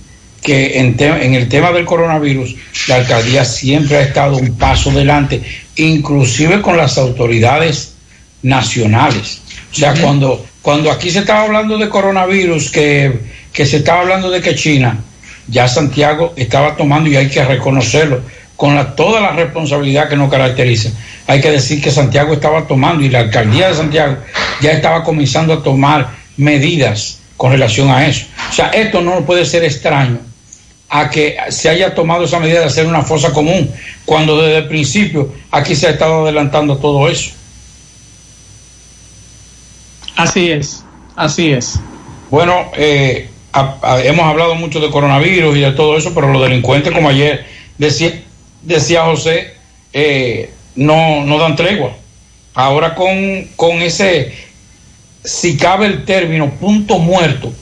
que en, en el tema del coronavirus, la alcaldía siempre ha estado un paso delante, inclusive con las autoridades nacionales. O sea, cuando, cuando aquí se estaba hablando de coronavirus, que, que se estaba hablando de que China, ya Santiago estaba tomando, y hay que reconocerlo, con la, toda la responsabilidad que nos caracteriza. Hay que decir que Santiago estaba tomando y la alcaldía de Santiago ya estaba comenzando a tomar medidas con relación a eso. O sea, esto no puede ser extraño a que se haya tomado esa medida de hacer una fosa común, cuando desde el principio aquí se ha estado adelantando todo eso. Así es, así es. Bueno, eh, a- a- hemos hablado mucho de coronavirus y de todo eso, pero los delincuentes, como ayer decía, decía José, eh, no, no dan tregua. Ahora con, con ese, si cabe el término, punto muerto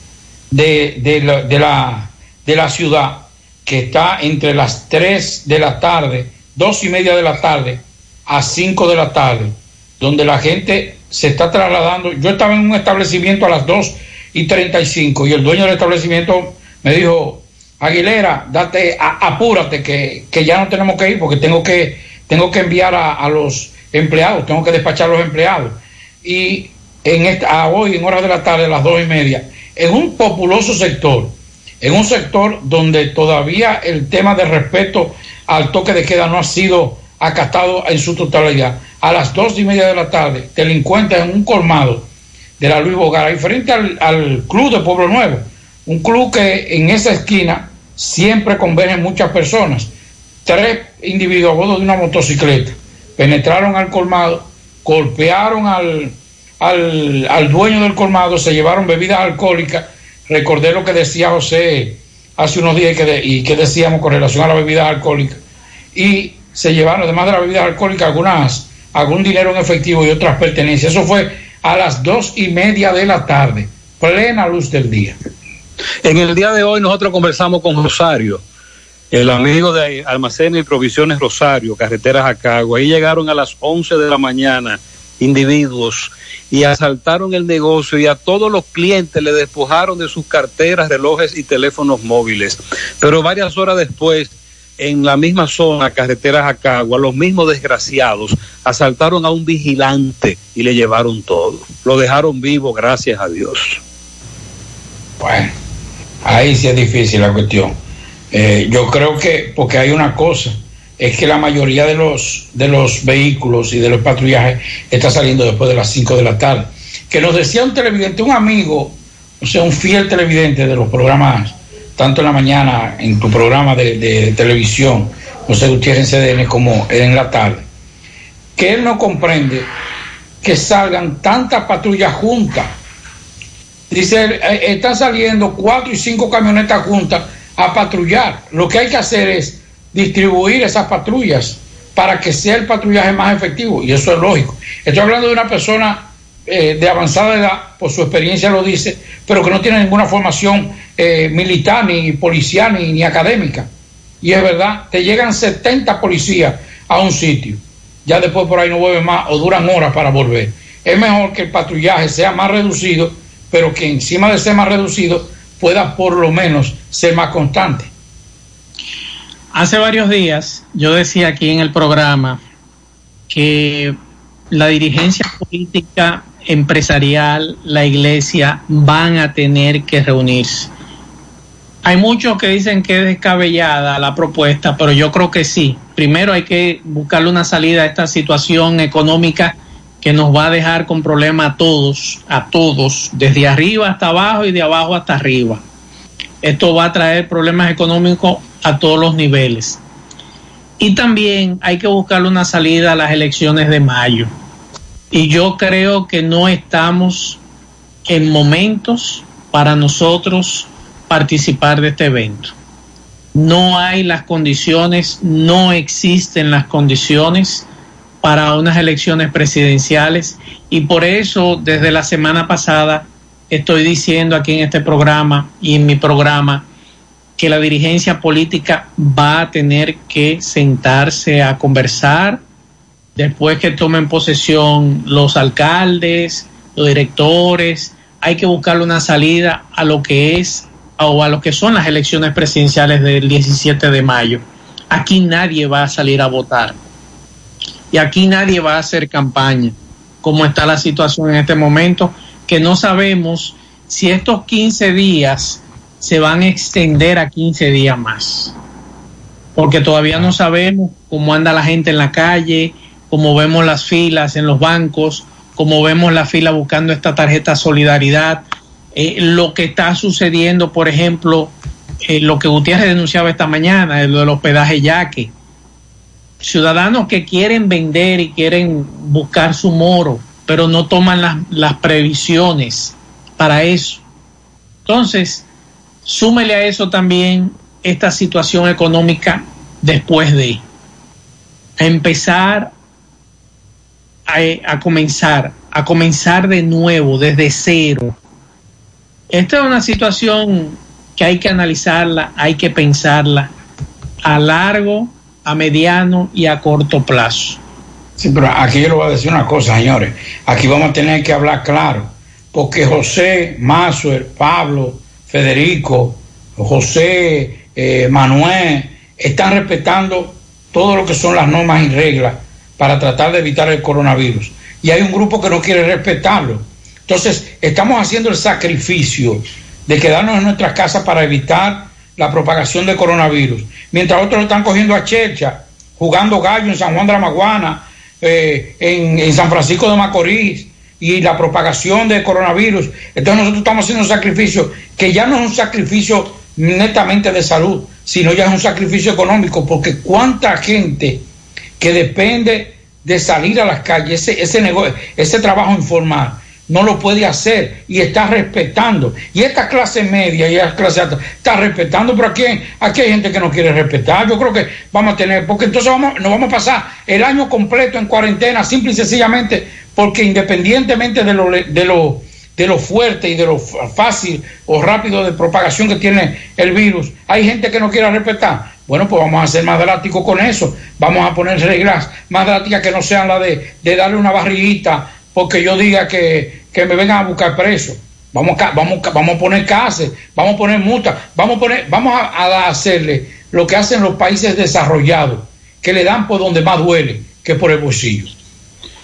de, de la, de, la, de la ciudad, que está entre las 3 de la tarde, dos y media de la tarde, a 5 de la tarde, donde la gente se está trasladando. Yo estaba en un establecimiento a las 2 y 35 y el dueño del establecimiento me dijo, Aguilera, date, a- apúrate que, que ya no tenemos que ir porque tengo que, tengo que enviar a, los empleados, tengo que despachar a los empleados. Y en esta, a hoy, en horas de la tarde, a las dos y media, en un populoso sector, en un sector donde todavía el tema de respeto al toque de queda no ha sido acatado en su totalidad. A las dos y media de la tarde, delincuentes en un colmado de la Luis Bogara, y frente al, al Club de Pueblo Nuevo, un club que en esa esquina siempre convergen muchas personas. Tres individuos a bordo de una motocicleta penetraron al colmado, golpearon al, al, al dueño del colmado, se llevaron bebidas alcohólicas. Recordé lo que decía José hace unos días y que, decíamos con relación a la bebida alcohólica. Y se llevaron, además de la bebida alcohólica, algunas, algún dinero en efectivo y otras pertenencias. Eso fue a las dos y media de la tarde, plena luz del día. En el día de hoy nosotros conversamos con Rosario, el amigo de Almacenes y Provisiones Rosario, Carreteras a Cagua. Ahí llegaron a las 11 de la mañana individuos y asaltaron el negocio y a todos los clientes le despojaron de sus carteras, relojes y teléfonos móviles. Pero varias horas después, en la misma zona, Carreteras a Cagua, los mismos desgraciados asaltaron a un vigilante y le llevaron todo. Lo dejaron vivo, gracias a Dios. Bueno, ahí sí es difícil la cuestión. Eh, yo creo que, porque hay una cosa, es que la mayoría de los, de los vehículos y de los patrullajes está saliendo después de las 5 de la tarde. Que nos decía un televidente, un amigo, o sea, un fiel televidente de los programas, tanto en la mañana, en tu programa de, de televisión, José Gutiérrez en CDN, como en la tarde, que él no comprende que salgan tantas patrullas juntas Dice, eh, están saliendo cuatro y cinco camionetas juntas a patrullar. Lo que hay que hacer es distribuir esas patrullas para que sea el patrullaje más efectivo. Y eso es lógico. Estoy hablando de una persona eh, de avanzada edad, por su experiencia lo dice, pero que no tiene ninguna formación eh, militar, ni policial, ni, ni académica. Y es verdad, te llegan 70 policías a un sitio. ya después por ahí no vuelven más o duran horas para volver. Es mejor que el patrullaje sea más reducido, pero que encima de ser más reducido pueda por lo menos ser más constante. Hace varios días yo decía aquí en el programa que la dirigencia política, empresarial, la iglesia van a tener que reunirse. Hay muchos que dicen que es descabellada la propuesta, pero yo creo que sí. Primero hay que buscarle una salida a esta situación económica que nos va a dejar con problemas a todos, a todos, desde arriba hasta abajo y de abajo hasta arriba. Esto va a traer problemas económicos a todos los niveles. Y también hay que buscarle una salida a las elecciones de mayo. Y yo creo que no estamos en momentos para nosotros participar de este evento. No hay las condiciones, no existen las condiciones para unas elecciones presidenciales y por eso desde la semana pasada estoy diciendo aquí en este programa y en mi programa que la dirigencia política va a tener que sentarse a conversar después que tomen posesión los alcaldes, los directores, hay que buscarle una salida a lo que es o a lo que son las elecciones presidenciales del 17 de mayo. Aquí nadie va a salir a votar. Y aquí nadie va a hacer campaña, como está la situación en este momento, que no sabemos si estos 15 días se van a extender a 15 días más. Porque todavía no sabemos cómo anda la gente en la calle, cómo vemos las filas en los bancos, cómo vemos la fila buscando esta tarjeta solidaridad, eh, lo que está sucediendo, por ejemplo, eh, lo que Gutiérrez denunciaba esta mañana, lo del hospedaje yaque. Ciudadanos que quieren vender y quieren buscar su moro, pero no toman las, las previsiones para eso. Entonces, súmele a eso también esta situación económica después de empezar a, a, comenzar, a comenzar de nuevo, desde cero. Esta es una situación que hay que analizarla, hay que pensarla a largo, a mediano y a corto plazo. Sí, pero aquí yo le voy a decir una cosa, señores. Aquí vamos a tener que hablar claro, porque José, Mazuer, Pablo, Federico, José, eh, Manuel, están respetando todo lo que son las normas y reglas para tratar de evitar el coronavirus. Y hay un grupo que no quiere respetarlo. Entonces, estamos haciendo el sacrificio de quedarnos en nuestras casas para evitar la propagación del coronavirus. Mientras otros están cogiendo a Checha, jugando gallo en San Juan de la Maguana, eh, en, San Francisco de Macorís, y la propagación del coronavirus. Entonces nosotros estamos haciendo un sacrificio que ya no es un sacrificio netamente de salud, sino ya es un sacrificio económico, porque cuánta gente que depende de salir a las calles, ese, ese, negocio, ese trabajo informal, no lo puede hacer y está respetando. Y esta clase media y esta clase alta está respetando, pero aquí, aquí hay gente que no quiere respetar. Yo creo que vamos a tener, porque entonces vamos, nos vamos a pasar el año completo en cuarentena, simple y sencillamente, porque independientemente de lo, de lo, de lo fuerte y de lo fácil o rápido de propagación que tiene el virus, hay gente que no quiere respetar. Bueno, pues vamos a ser más drásticos con eso. Vamos a poner reglas más drásticas que no sean las de, de darle una barriguita porque yo diga que, que me vengan a buscar preso. Vamos, vamos, vamos a poner cárcel, vamos a poner multas, vamos a poner, vamos a, a, hacerle lo que hacen los países desarrollados, que le dan por donde más duele, que por el bolsillo.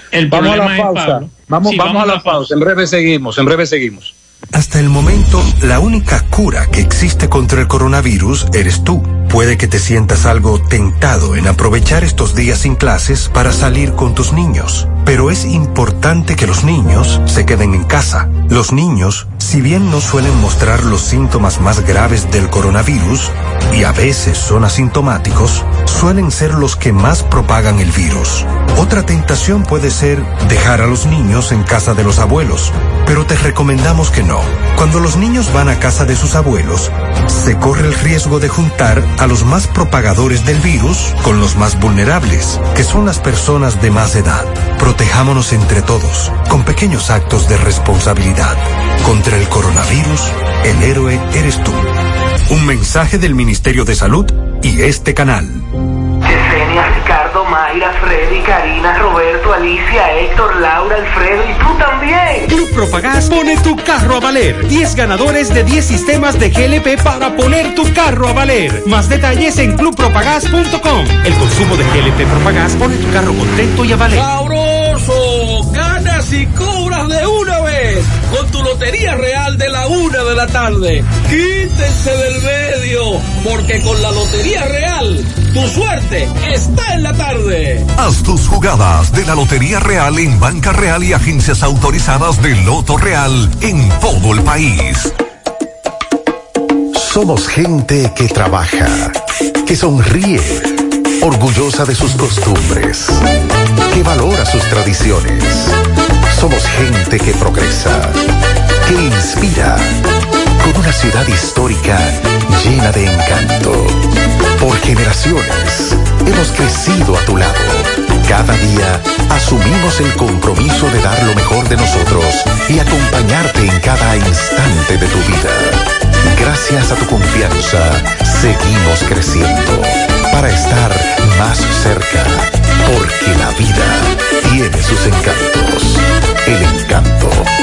El vamos a la pausa. Vamos, sí, vamos, vamos, a la, la pausa. pausa. En breve seguimos, en breve seguimos. Hasta el momento, la única cura que existe contra el coronavirus eres tú. Puede que te sientas algo tentado en aprovechar estos días sin clases para salir con tus niños, pero es importante que los niños se queden en casa. Los niños, si bien no suelen mostrar los síntomas más graves del coronavirus, y a veces son asintomáticos, suelen ser los que más propagan el virus. Otra tentación puede ser dejar a los niños en casa de los abuelos, pero te recomendamos que no. Cuando los niños van a casa de sus abuelos, se corre el riesgo de juntar a los más propagadores del virus con los más vulnerables, que son las personas de más edad. Protejámonos entre todos, con pequeños actos de responsabilidad. Contra el coronavirus, el héroe eres tú. Un mensaje del Ministerio de Salud y este canal. Mayra, Freddy, Karina, Roberto, Alicia, Héctor, Laura, Alfredo y tú también. Club Propagás pone tu carro a valer. 10 ganadores de 10 sistemas de GLP para poner tu carro a valer. Más detalles en clubpropagás.com. El consumo de GLP Propagás pone tu carro contento y a valer. ¡Sabroso! Ganas y cobras de vez con tu Lotería Real de la una de la tarde. Quítense del medio, porque con la Lotería Real, tu suerte está en la tarde. Haz tus jugadas de la Lotería Real en Banca Real y agencias autorizadas de Loto Real en todo el país. Somos gente que trabaja, que sonríe, orgullosa de sus costumbres, que valora sus tradiciones. Somos gente que progresa, que inspira, con una ciudad histórica llena de encanto. Por generaciones hemos crecido a tu lado. Cada día asumimos el compromiso de dar lo mejor de nosotros y acompañarte en cada instante de tu vida. Gracias a tu confianza, seguimos creciendo para estar más cerca, porque la vida tiene sus encantos. El encanto.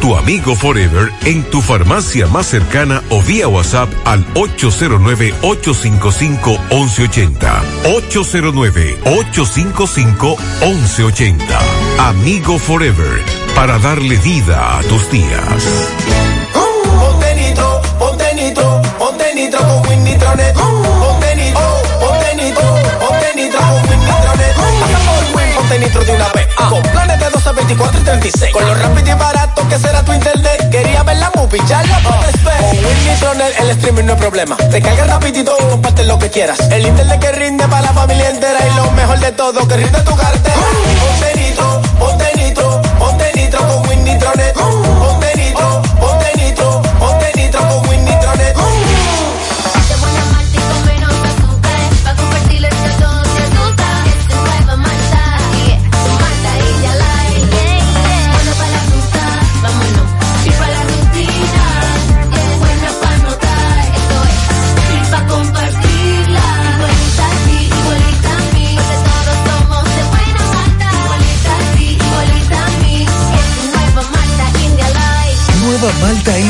tu amigo Forever en tu farmacia más cercana o vía WhatsApp al 809-855-1180. 809-855-1180. Amigo Forever, para darle vida a tus días. Nitro, ponte nitro. Con planes de 12, 24 y 36. Con lo rápido y barato que será tu internet. Quería ver la movie, ya la puedes ver. Con Win Nitronet el streaming no es problema. Te carga rapidito y comparte lo que quieras. El internet que rinde para la familia entera. Y lo mejor de todo, que rinde tu cartera.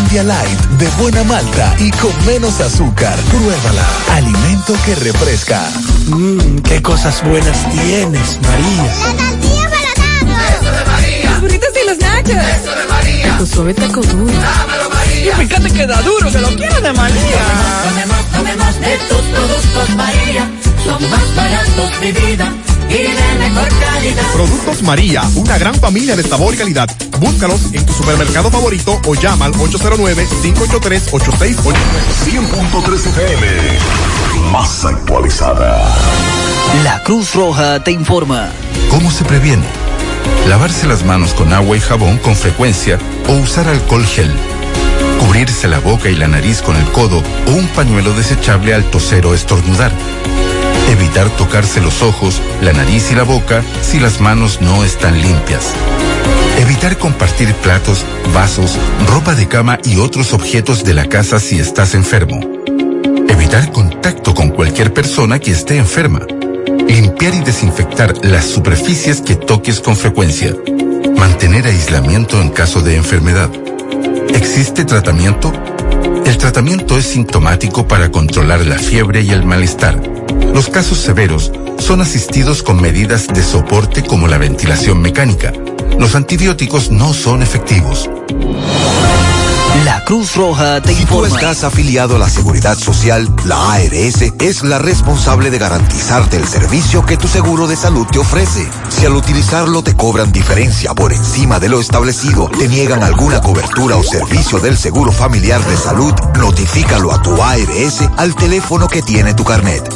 Malta India Light de buena malta y con menos azúcar. Pruébala. Alimento que refresca. Mmm, qué cosas buenas tienes, María. La tortilla para Eso de María. Los burritos y los nachos. Eso de María. Taco suave, taco duro. Dámelo, María. Y fíjate que da duro, que lo quiero de María. Tomemos, tomemos de tus productos María. Son más baratos de vida y de mejor calidad. Productos María, una gran familia de sabor y calidad. Búscalos en tu supermercado favorito o llama al 809-583-8689. 100.3 FM. Más actualizada. La Cruz Roja te informa. ¿Cómo se previene? Lavarse las manos con agua y jabón con frecuencia o usar alcohol gel. Cubrirse la boca y la nariz con el codo o un pañuelo desechable al toser o estornudar. Evitar tocarse los ojos, la nariz y la boca si las manos no están limpias. Evitar compartir platos, vasos, ropa de cama y otros objetos de la casa si estás enfermo. Evitar contacto con cualquier persona que esté enferma. Limpiar y desinfectar las superficies que toques con frecuencia. Mantener aislamiento en caso de enfermedad. ¿Existe tratamiento? El tratamiento es sintomático para controlar la fiebre y el malestar. Los casos severos son asistidos con medidas de soporte como la ventilación mecánica. Los antibióticos no son efectivos. La Cruz Roja te Si tú informa. estás afiliado a la Seguridad Social, la ARS es la responsable de garantizarte el servicio que tu seguro de salud te ofrece. Si al utilizarlo te cobran diferencia por encima de lo establecido, te niegan alguna cobertura o servicio del seguro familiar de salud, notifícalo a tu ARS al teléfono que tiene tu carnet.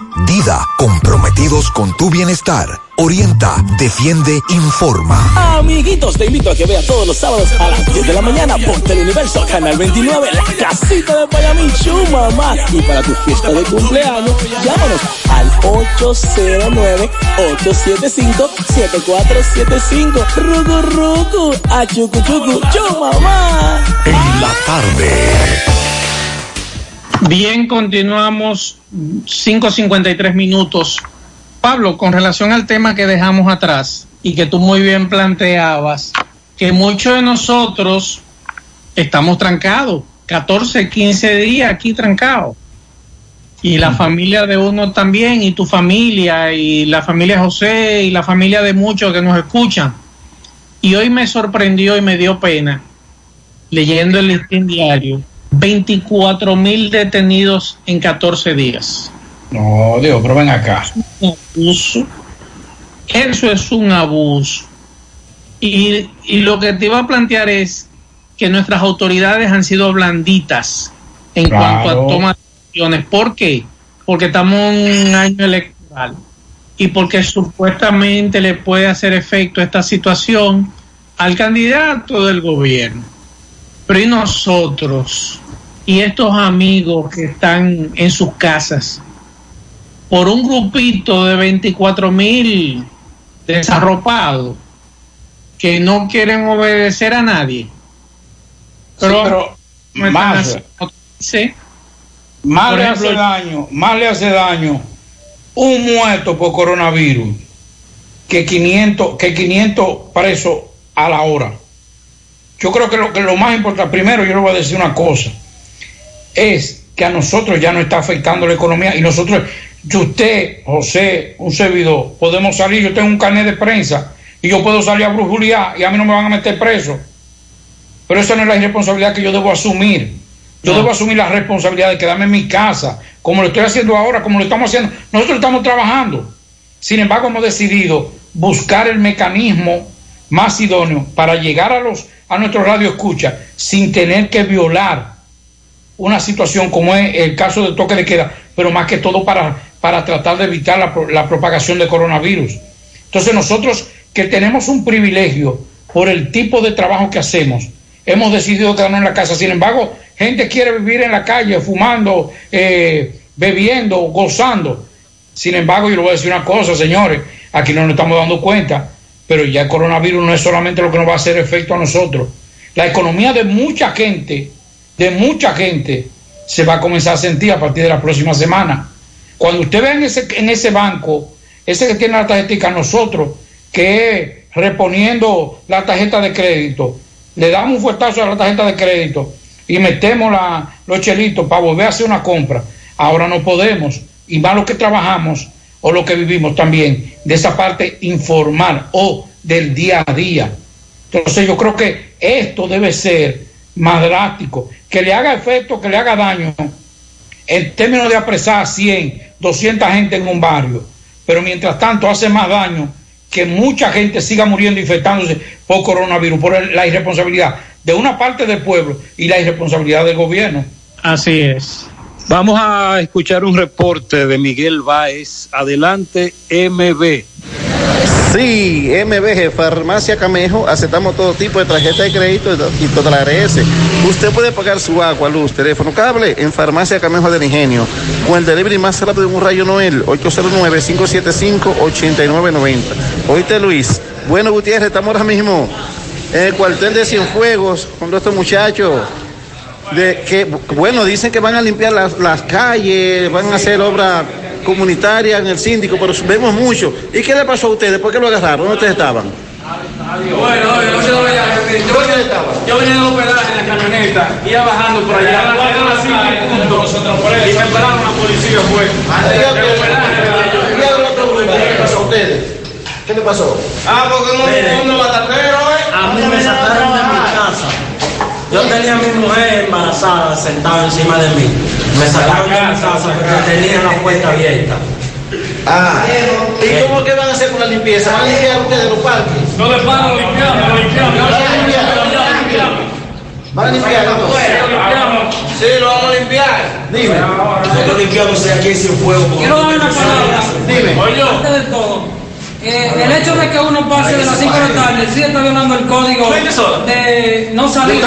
Dida, comprometidos con tu bienestar. Orienta, defiende, informa. Amiguitos, te invito a que veas todos los sábados a las 10 de la mañana por Teleuniverso, Canal 29, La Casita de Payamichu, mamá. Y para tu fiesta de cumpleaños, llámanos al 809-875-7475. Rugu, rugu, a chucu, chucu, mamá. En la tarde. Bien, continuamos 5.53 minutos. Pablo, con relación al tema que dejamos atrás y que tú muy bien planteabas, que muchos de nosotros estamos trancados, 14, 15 días aquí trancados. Y la familia de uno también, y tu familia, y la familia de José, y la familia de muchos que nos escuchan. Y hoy me sorprendió y me dio pena, leyendo el listín diario, 24 mil detenidos en 14 días. No, Dios, pero ven acá. Un abuso. Eso es un abuso. Y, y lo que te iba a plantear es que nuestras autoridades han sido blanditas en Claro. cuanto a toma de decisiones. ¿Por qué? Porque estamos en un año electoral y porque supuestamente le puede hacer efecto esta situación al candidato del gobierno. Pero y nosotros y estos amigos que están en sus casas por un grupito de 24 mil desarropados que no quieren obedecer a nadie. Pero, están más, sí. más le hace daño, más le hace daño un muerto por coronavirus que 500, que 500 presos a la hora. Yo creo que lo, que lo más importante, primero yo le voy a decir una cosa, es que a nosotros ya nos está afectando la economía y nosotros, yo usted, José, un servidor, podemos salir, yo tengo un carnet de prensa y yo puedo salir a brujulear y a mí no me van a meter preso. Pero esa no es la irresponsabilidad que yo debo asumir. Yo debo asumir la responsabilidad de quedarme en mi casa, como lo estoy haciendo ahora, como lo estamos haciendo. Nosotros estamos trabajando. Sin embargo, hemos decidido buscar el mecanismo más idóneo para llegar a los a nuestro radio escucha sin tener que violar una situación como es el caso del toque de queda, pero más que todo para, para tratar de evitar la, la propagación de coronavirus. Entonces nosotros que tenemos un privilegio por el tipo de trabajo que hacemos, hemos decidido quedarnos en la casa. Sin embargo, gente quiere vivir en la calle, fumando, eh, bebiendo, gozando. Sin embargo, yo le voy a decir una cosa, señores, aquí no nos estamos dando cuenta, pero ya el coronavirus no es solamente lo que nos va a hacer efecto a nosotros. La economía de mucha gente, de mucha gente, se va a comenzar a sentir a partir de la próxima semana. Cuando usted ve en ese, en ese banco, ese que tiene la tarjetita, nosotros, que reponiendo la tarjeta de crédito, le damos un fuertazo a la tarjeta de crédito y metemos los chelitos para volver a hacer una compra. Ahora no podemos, y más lo que trabajamos o lo que vivimos también, de esa parte informal o del día a día. Entonces yo creo que esto debe ser más drástico, que le haga efecto, que le haga daño, en términos de apresar 100, 200 gente en un barrio, pero mientras tanto hace más daño que mucha gente siga muriendo infectándose por coronavirus, por la irresponsabilidad de una parte del pueblo y la irresponsabilidad del gobierno. Así es. Vamos a escuchar un reporte de Miguel Báez. Adelante, MB. Sí, MBG, Farmacia Camejo, aceptamos todo tipo de tarjeta de crédito y to- y toda la ARS. Usted puede pagar su agua, luz, teléfono, cable en Farmacia Camejo del Ingenio. Con el delivery más rápido de un rayo Noel, 809-575-8990. Oíste Luis, bueno Gutiérrez, estamos ahora mismo en el cuartel de Cienfuegos con estos muchachos. De que, bueno, dicen que van a limpiar las, las calles, van a hacer obra comunitaria en el síndico, pero vemos mucho. ¿Y qué le pasó a ustedes? ¿Por qué lo agarraron? ¿Dónde ustedes estaban? Bueno, oye, no se lo veía. Yo venía, yo venía del hospedaje en la camioneta, iba bajando por allá, a las cuatro, cinco puntos, y me pararon la policía, fue. ¿Qué pasó a ustedes? ¿Qué le pasó? Ah, porque uno, uno batatero, ¿eh? A mí me sacaron de. Yo tenía a mi mujer embarazada sentada encima de mí. Me sacaron de mi casa porque tenía la puerta abierta. Ah, ¿y cómo que van a hacer con la limpieza? ¿Van a limpiar ustedes los parques? No le paro, limpiamos, limpiamos. ¿Van a limpiar? ¿Van a limpiar? Sí, lo vamos a limpiar. Dime. Nosotros limpiamos aquí sin fuego. Quiero dar una palabra. Dime. Antes de todo, eh, el hecho de que uno pase de las 5 de la tarde sí está violando el código de no salir.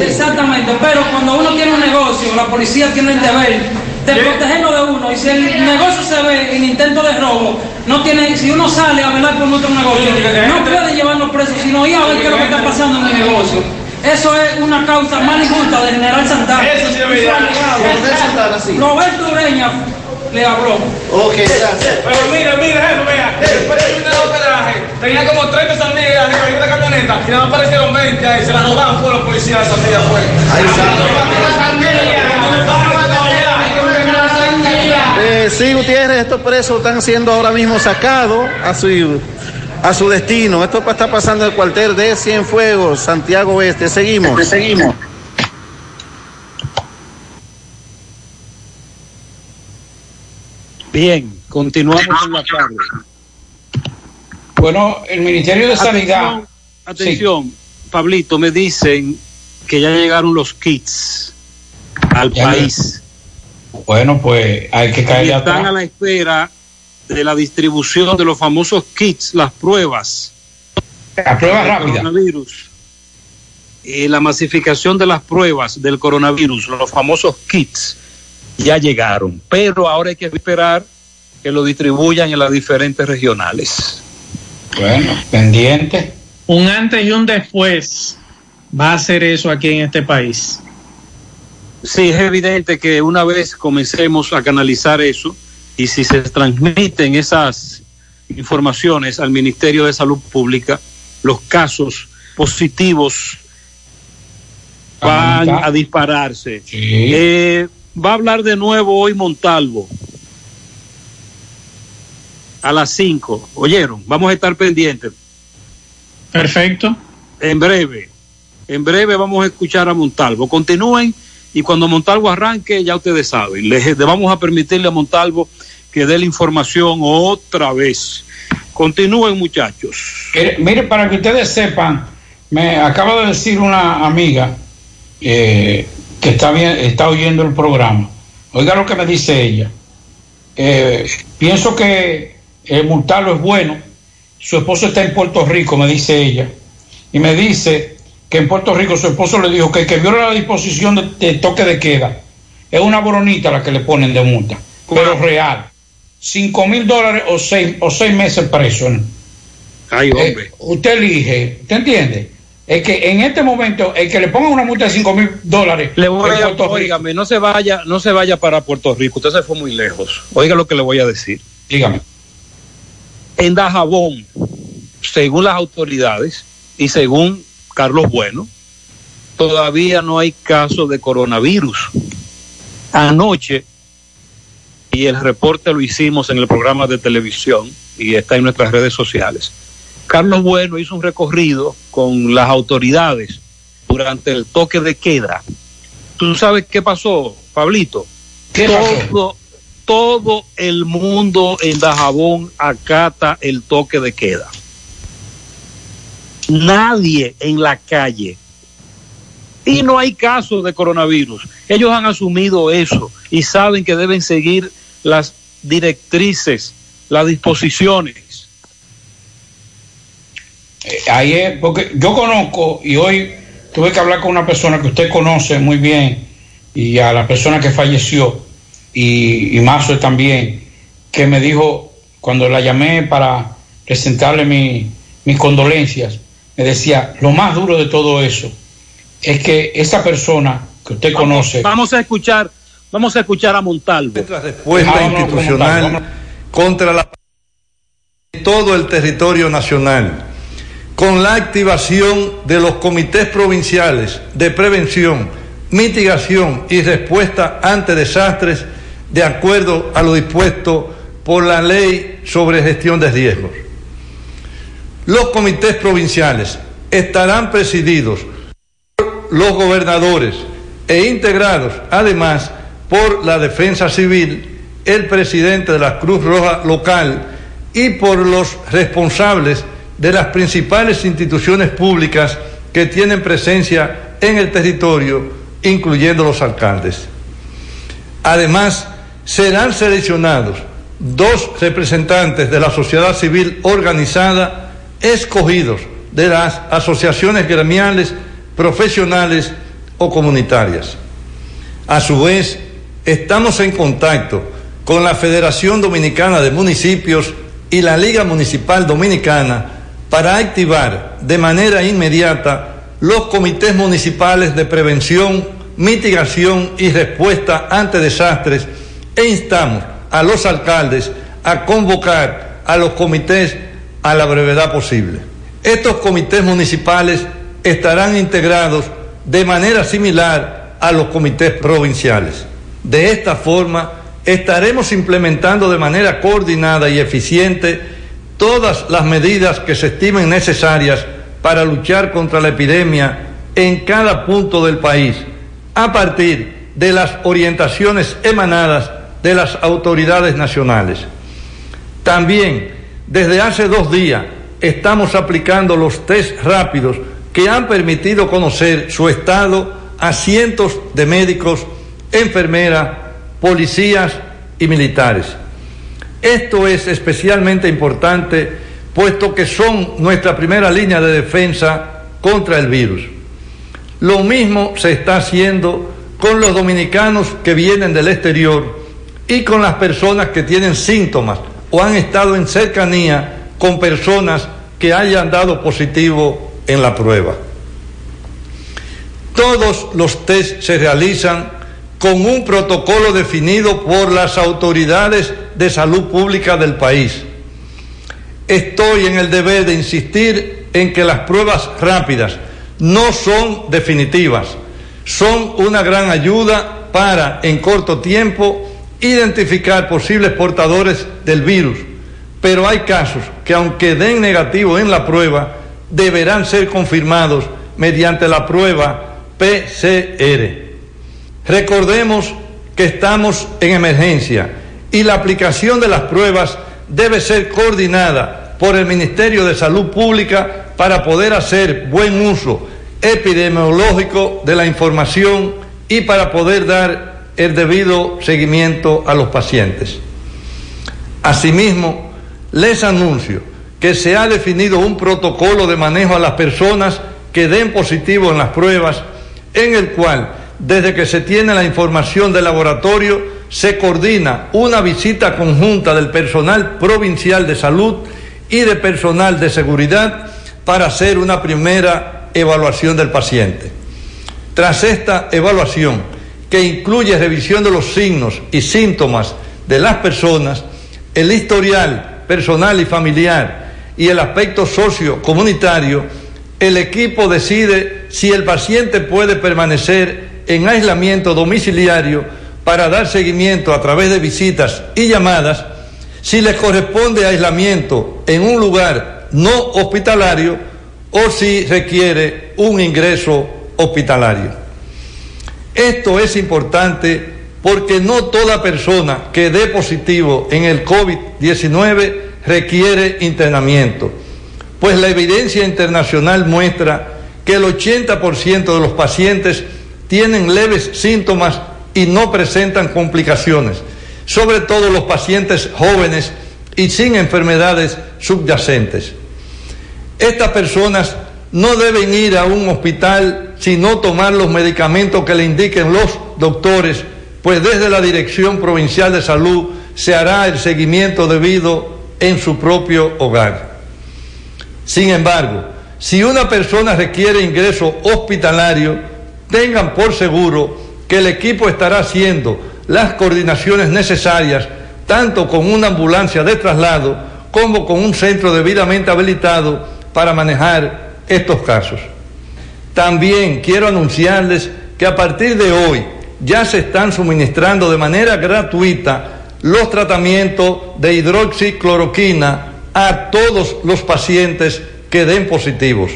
Exactamente, pero cuando uno tiene un negocio, la policía tiene el deber de protegerlo de uno. Y si el negocio se ve en intento de robo, no tiene, si uno sale a velar por nuestro negocio, no puede llevarnos presos, sino ir a ver qué es lo que está pasando en mi negocio. Eso es una causa más injusta de General Santana. Eso sí es verdad. Roberto Ureña le habló. Ok, gracias. Pero mira, mira, eso, vea. Después de un hospedaje, tenía como 30 sandías arriba de una camioneta y nada más aparecieron 20 ahí, se las robaron por los policías de sandías fue. Ahí Eh, sí, Gutiérrez, estos presos están siendo ahora mismo sacados a su, a su destino. Esto está pasando en el cuartel de Cienfuegos, Santiago Oeste. Seguimos. Seguimos. Bien, continuamos en la tarde. Bueno, el Ministerio de Sanidad. Atención, atención, Pablito, me dicen que ya llegaron los kits al Ya país. Bueno, pues hay que Y caer están atrás. a la espera de la distribución de los famosos kits, las pruebas. La prueba del rápida. Coronavirus. Y la masificación de las pruebas del coronavirus, los famosos kits, ya llegaron. Pero ahora hay que esperar que lo distribuyan en las diferentes regionales. Bueno, pendiente. Un antes y un después va a hacer eso aquí en este país. Sí, es evidente que una vez comencemos a canalizar eso y si se transmiten esas informaciones al Ministerio de Salud Pública, los casos positivos van a dispararse. Eh, va a hablar de nuevo hoy Montalvo a las 5. ¿Oyeron? Vamos a estar pendientes. Perfecto. En breve, en breve vamos a escuchar a Montalvo. Continúen y cuando Montalvo arranque, ya ustedes saben, les le vamos a permitirle a Montalvo que dé la información otra vez. Continúen, muchachos. Mire, mire, para que ustedes sepan, me acaba de decir una amiga eh, que está, bien, está oyendo el programa. Oiga lo que me dice ella. Eh, pienso que el multarlo es bueno. Su esposo está en Puerto Rico, me dice ella. Y me dice que en Puerto Rico su esposo le dijo que el que viola la disposición de, de toque de queda es una boronita la que le ponen de multa, pero real. Cinco mil dólares o seis, o seis meses preso. ¿no? Ay, Eh, usted elige, ¿usted entiende? Es que en este momento, el que le pongan una multa de 5 mil dólares, Le voy a, Puerto Rico, óigame, no se vaya, no se vaya para Puerto Rico, usted se fue muy lejos. Oiga lo que le voy a decir. dígame. En Dajabón, según las autoridades y según Carlos Bueno, todavía no hay caso de coronavirus. Anoche, y el reporte lo hicimos en el programa de televisión y está en nuestras redes sociales. Carlos Bueno hizo un recorrido con las autoridades durante el toque de queda. ¿Tú sabes qué pasó, Pablito? todo, todo el mundo en Dajabón acata el toque de queda. Nadie en la calle. Y no hay casos de coronavirus. Ellos han asumido eso y saben que deben seguir las directrices, las disposiciones. Eh, ahí es, porque yo conozco y hoy tuve que hablar con una persona que usted conoce muy bien y a la persona que falleció y, y Marzo también, que me dijo cuando la llamé para presentarle mi- mis condolencias, me decía, lo más duro de todo eso es que esa persona que usted conoce... Vamos a escuchar, vamos a escuchar a Montalvo. respuesta institucional contra la todo el territorio nacional. Con la activación de los comités provinciales de prevención, mitigación y respuesta ante desastres de acuerdo a lo dispuesto por la ley sobre gestión de riesgos. Los comités provinciales estarán presididos por los gobernadores e integrados además por la defensa civil, el presidente de la Cruz Roja local y por los responsables de las principales instituciones públicas que tienen presencia en el territorio, incluyendo los alcaldes. Además, serán seleccionados dos representantes de la sociedad civil organizada escogidos de las asociaciones gremiales, profesionales o comunitarias. A su vez, estamos en contacto con la Federación Dominicana de Municipios y la Liga Municipal Dominicana para activar de manera inmediata los comités municipales de prevención, mitigación y respuesta ante desastres e instamos a los alcaldes a convocar a los comités a la brevedad posible. Estos comités municipales estarán integrados de manera similar a los comités provinciales. De esta forma, estaremos implementando de manera coordinada y eficiente todas las medidas que se estimen necesarias para luchar contra la epidemia en cada punto del país, a partir de las orientaciones emanadas de las autoridades nacionales. También, desde hace dos días, estamos aplicando los test rápidos que han permitido conocer su estado a cientos de médicos, enfermeras, policías y militares. Esto es especialmente importante puesto que son nuestra primera línea de defensa contra el virus. Lo mismo se está haciendo con los dominicanos que vienen del exterior y con las personas que tienen síntomas o han estado en cercanía con personas que hayan dado positivo en la prueba. Todos los test se realizan con un protocolo definido por las autoridades de salud pública del país. Estoy en el deber de insistir en que las pruebas rápidas no son definitivas, son una gran ayuda para, en corto tiempo, identificar posibles portadores del virus, pero hay casos que aunque den negativo en la prueba, deberán ser confirmados mediante la prueba PCR. Recordemos que estamos en emergencia y la aplicación de las pruebas debe ser coordinada por el Ministerio de Salud Pública para poder hacer buen uso epidemiológico de la información y para poder dar el debido seguimiento a los pacientes. Asimismo, les anuncio que se ha definido un protocolo de manejo a las personas que den positivo en las pruebas, en el cual, desde que se tiene la información del laboratorio, se coordina una visita conjunta del personal provincial de salud y de personal de seguridad para hacer una primera evaluación del paciente. Tras esta evaluación, que incluye revisión de los signos y síntomas de las personas, el historial personal y familiar y el aspecto sociocomunitario, el equipo decide si el paciente puede permanecer en aislamiento domiciliario para dar seguimiento a través de visitas y llamadas, si le corresponde aislamiento en un lugar no hospitalario o si requiere un ingreso hospitalario. Esto es importante porque no toda persona que dé positivo en el COVID-19 requiere internamiento, pues la evidencia internacional muestra que el 80% de los pacientes tienen leves síntomas y no presentan complicaciones, sobre todo los pacientes jóvenes y sin enfermedades subyacentes. Estas personas no deben ir a un hospital sino tomar los medicamentos que le indiquen los doctores, pues desde la Dirección Provincial de Salud se hará el seguimiento debido en su propio hogar. Sin embargo, si una persona requiere ingreso hospitalario, tengan por seguro que el equipo estará haciendo las coordinaciones necesarias, tanto con una ambulancia de traslado como con un centro debidamente habilitado para manejar estos casos. También quiero anunciarles que a partir de hoy ya se están suministrando de manera gratuita los tratamientos de hidroxicloroquina a todos los pacientes que den positivos.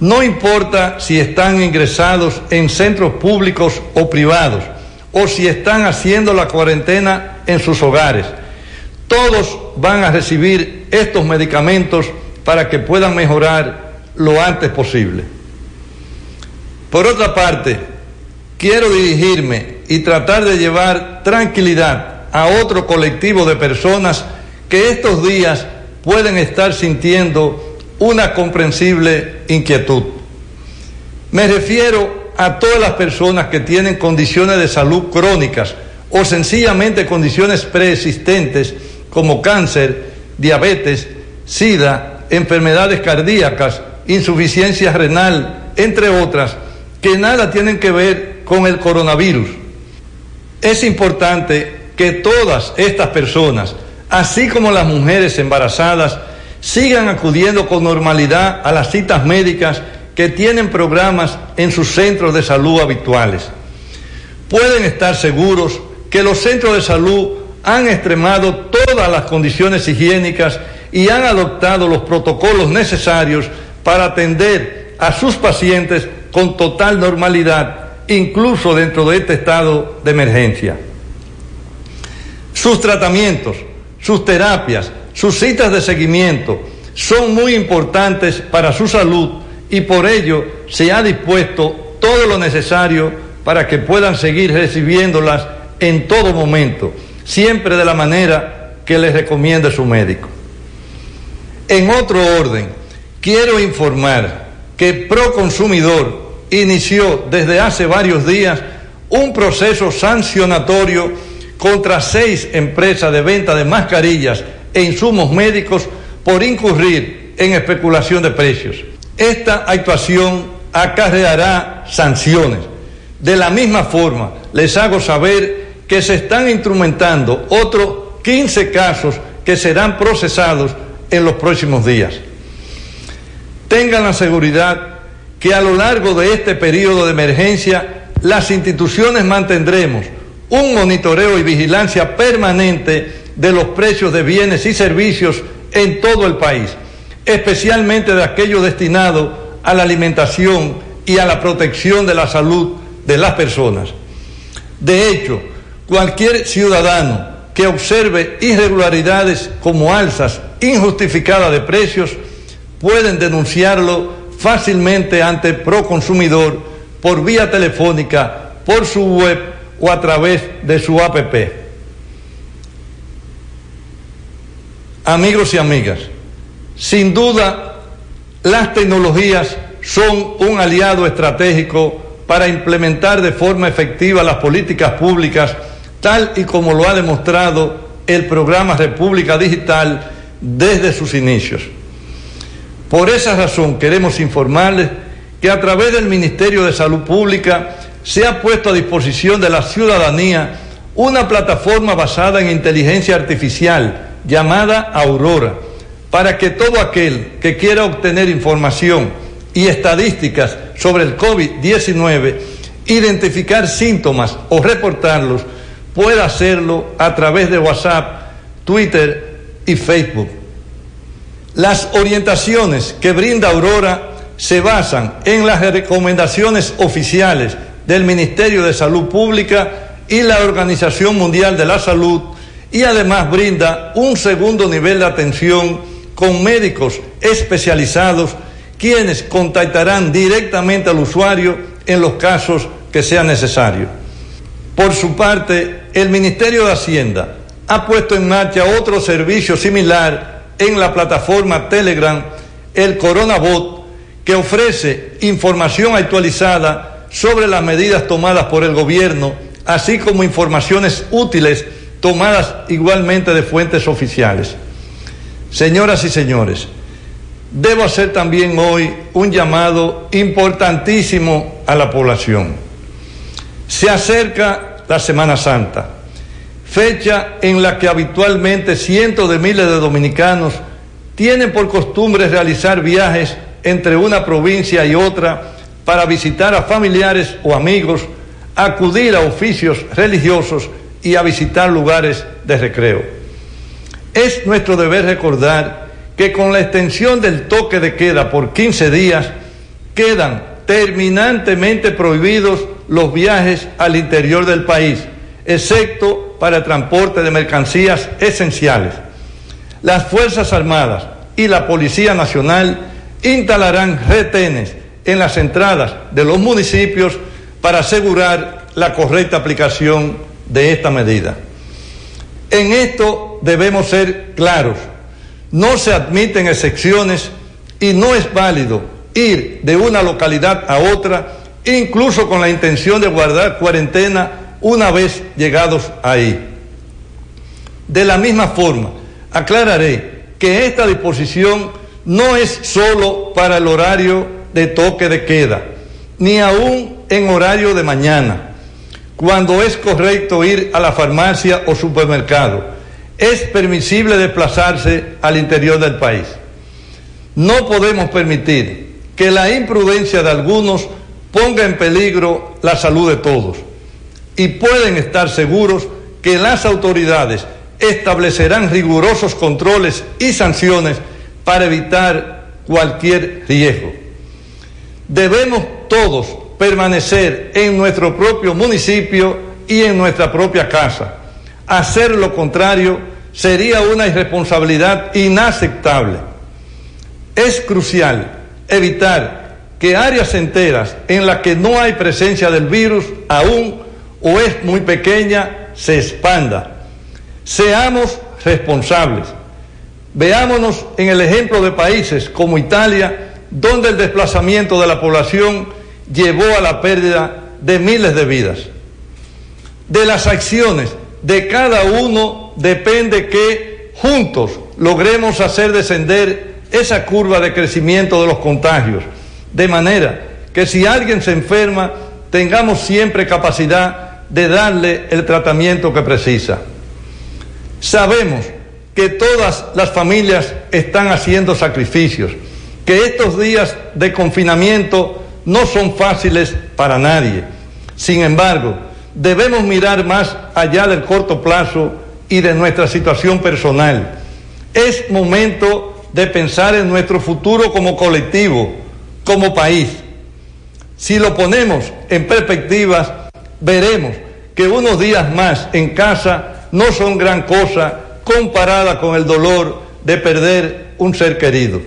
No importa si están ingresados en centros públicos o privados o si están haciendo la cuarentena en sus hogares. Todos van a recibir estos medicamentos para que puedan mejorar lo antes posible. Por otra parte, quiero dirigirme y tratar de llevar tranquilidad a otro colectivo de personas que estos días pueden estar sintiendo una comprensible inquietud. Me refiero a todas las personas que tienen condiciones de salud crónicas o sencillamente condiciones preexistentes como cáncer, diabetes, sida, enfermedades cardíacas, insuficiencia renal, entre otras, que nada tienen que ver con el coronavirus. Es importante que todas estas personas, así como las mujeres embarazadas, sigan acudiendo con normalidad a las citas médicas que tienen programas en sus centros de salud habituales. Pueden estar seguros que los centros de salud han extremado todas las condiciones higiénicas y han adoptado los protocolos necesarios para atender a sus pacientes con total normalidad, incluso dentro de este estado de emergencia. Sus tratamientos, sus terapias, sus citas de seguimiento son muy importantes para su salud y por ello se ha dispuesto todo lo necesario para que puedan seguir recibiéndolas en todo momento, siempre de la manera que les recomiende su médico. En otro orden, quiero informar que Proconsumidor inició desde hace varios días un proceso sancionatorio contra seis empresas de venta de mascarillas e insumos médicos por incurrir en especulación de precios. Esta actuación acarreará sanciones. De la misma forma, les hago saber que se están instrumentando otros 15 casos que serán procesados en los próximos días. Tengan la seguridad que a lo largo de este periodo de emergencia las instituciones mantendremos un monitoreo y vigilancia permanente de los precios de bienes y servicios en todo el país, especialmente de aquellos destinados a la alimentación y a la protección de la salud de las personas. De hecho, cualquier ciudadano que observe irregularidades como alzas injustificadas de precios pueden denunciarlo fácilmente ante Proconsumidor por vía telefónica, por su web o a través de su APP. Amigos y amigas, sin duda las tecnologías son un aliado estratégico para implementar de forma efectiva las políticas públicas, tal y como lo ha demostrado el programa República Digital desde sus inicios. Por esa razón queremos informarles que a través del Ministerio de Salud Pública se ha puesto a disposición de la ciudadanía una plataforma basada en inteligencia artificial llamada Aurora, para que todo aquel que quiera obtener información y estadísticas sobre el COVID-19, identificar síntomas o reportarlos, pueda hacerlo a través de WhatsApp, Twitter y Facebook. Las orientaciones que brinda Aurora se basan en las recomendaciones oficiales del Ministerio de Salud Pública y la Organización Mundial de la Salud y además brinda un segundo nivel de atención con médicos especializados quienes contactarán directamente al usuario en los casos que sea necesario. Por su parte, el Ministerio de Hacienda ha puesto en marcha otro servicio similar en la plataforma Telegram, el Coronabot, que ofrece información actualizada sobre las medidas tomadas por el gobierno, así como informaciones útiles tomadas igualmente de fuentes oficiales. Señoras y señores, debo hacer también hoy un llamado importantísimo a la población. Se acerca la Semana Santa, fecha en la que habitualmente cientos de miles de dominicanos tienen por costumbre realizar viajes entre una provincia y otra para visitar a familiares o amigos, acudir a oficios religiosos y a visitar lugares de recreo. Es nuestro deber recordar que con la extensión del toque de queda por 15 días quedan terminantemente prohibidos los viajes al interior del país, excepto para transporte de mercancías esenciales. Las Fuerzas Armadas y la Policía Nacional instalarán retenes en las entradas de los municipios para asegurar la correcta aplicación de esta medida. En esto debemos ser claros. No se admiten excepciones y no es válido ir de una localidad a otra, incluso con la intención de guardar cuarentena una vez llegados ahí. De la misma forma, aclararé que esta disposición no es solo para el horario de toque de queda, ni aún en horario de mañana, cuando es correcto ir a la farmacia o supermercado. Es permisible desplazarse al interior del país. No podemos permitir que la imprudencia de algunos ponga en peligro la salud de todos. Y pueden estar seguros que las autoridades establecerán rigurosos controles y sanciones para evitar cualquier riesgo. Debemos todos permanecer en nuestro propio municipio y en nuestra propia casa. Hacer lo contrario sería una irresponsabilidad inaceptable. Es crucial evitar que áreas enteras en las que no hay presencia del virus aún o es muy pequeña se expanda. Seamos responsables. Veámonos en el ejemplo de países como Italia, donde el desplazamiento de la población llevó a la pérdida de miles de vidas. De las acciones de cada uno depende que juntos logremos hacer descender esa curva de crecimiento de los contagios, de manera que si alguien se enferma, tengamos siempre capacidad de darle el tratamiento que precisa. Sabemos que todas las familias están haciendo sacrificios, que estos días de confinamiento no son fáciles para nadie. Sin embargo, debemos mirar más allá del corto plazo y de nuestra situación personal. Es momento de pensar en nuestro futuro como colectivo, como país. Si lo ponemos en perspectivas, veremos que unos días más en casa no son gran cosa comparada con el dolor de perder un ser querido.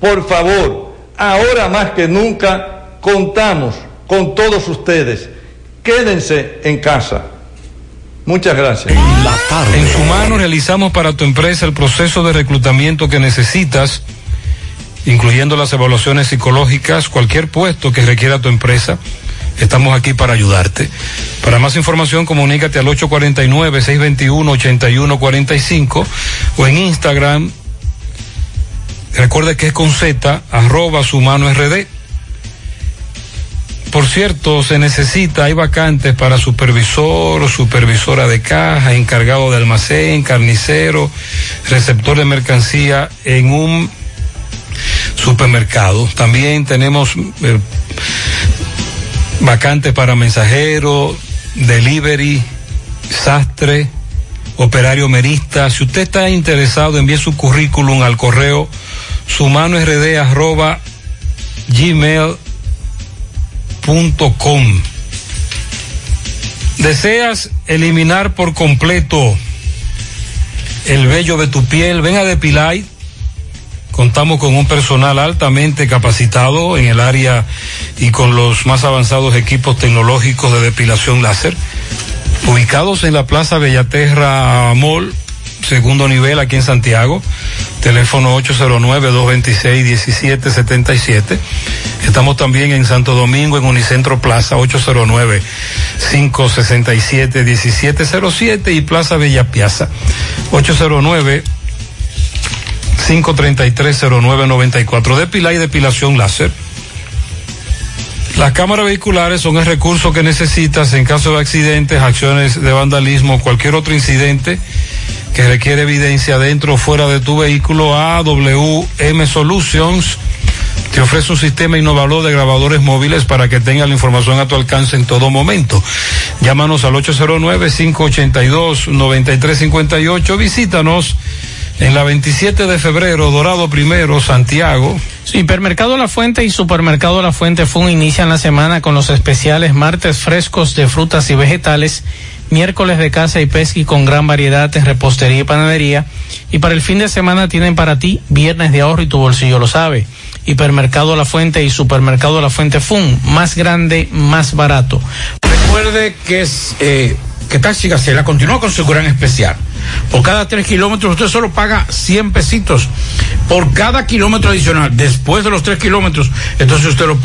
Por favor, ahora más que nunca, contamos con todos ustedes. Quédense en casa. Muchas gracias. En su mano realizamos para tu empresa el proceso de reclutamiento que necesitas, incluyendo las evaluaciones psicológicas, cualquier puesto que requiera tu empresa. Estamos aquí para ayudarte. Para más información, comunícate al 849-621-8145 o en Instagram. Recuerda que es con Z, arroba su mano RD. Por cierto, se necesita, hay vacantes para supervisor, supervisora de caja, encargado de almacén, carnicero, receptor de mercancía en un supermercado. También tenemos eh, vacantes para mensajero, delivery, sastre, operario merista. Si usted está interesado, envíe su currículum al correo sumanord ¿Deseas eliminar por completo el vello de tu piel? Ven a Depilay. Contamos con un personal altamente capacitado en el área y con los más avanzados equipos tecnológicos de depilación láser. Ubicados en la Plaza Bellaterra Mall, segundo nivel aquí en Santiago. Teléfono 809-226-1777. Estamos también en Santo Domingo, en Unicentro Plaza, 809-567-1707 y Plaza Bella Piazza, 809 533-0994. Depilar y depilación láser. Las cámaras vehiculares son el recurso que necesitas en caso de accidentes, acciones de vandalismo, cualquier otro incidente que requiere evidencia dentro o fuera de tu vehículo, AWM Solutions te ofrece un sistema innovador de grabadores móviles para que tenga la información a tu alcance en todo momento. Llámanos al 809-582-9358. Visítanos en la 27 de febrero, Dorado Primero, Santiago. Hipermercado La Fuente y Supermercado La Fuente Fun inician la semana con los especiales martes frescos de frutas y vegetales, miércoles de caza y pesca y con gran variedad en repostería y panadería. Y para el fin de semana tienen para ti viernes de ahorro y tu bolsillo lo sabe. Hipermercado La Fuente y Supermercado La Fuente Fun, más grande, más barato. Recuerde que es eh, que Taxi Gacela continúa con su gran especial. Por cada tres kilómetros usted solo paga 100 pesitos por cada kilómetro adicional. Después de los tres kilómetros, entonces usted lo,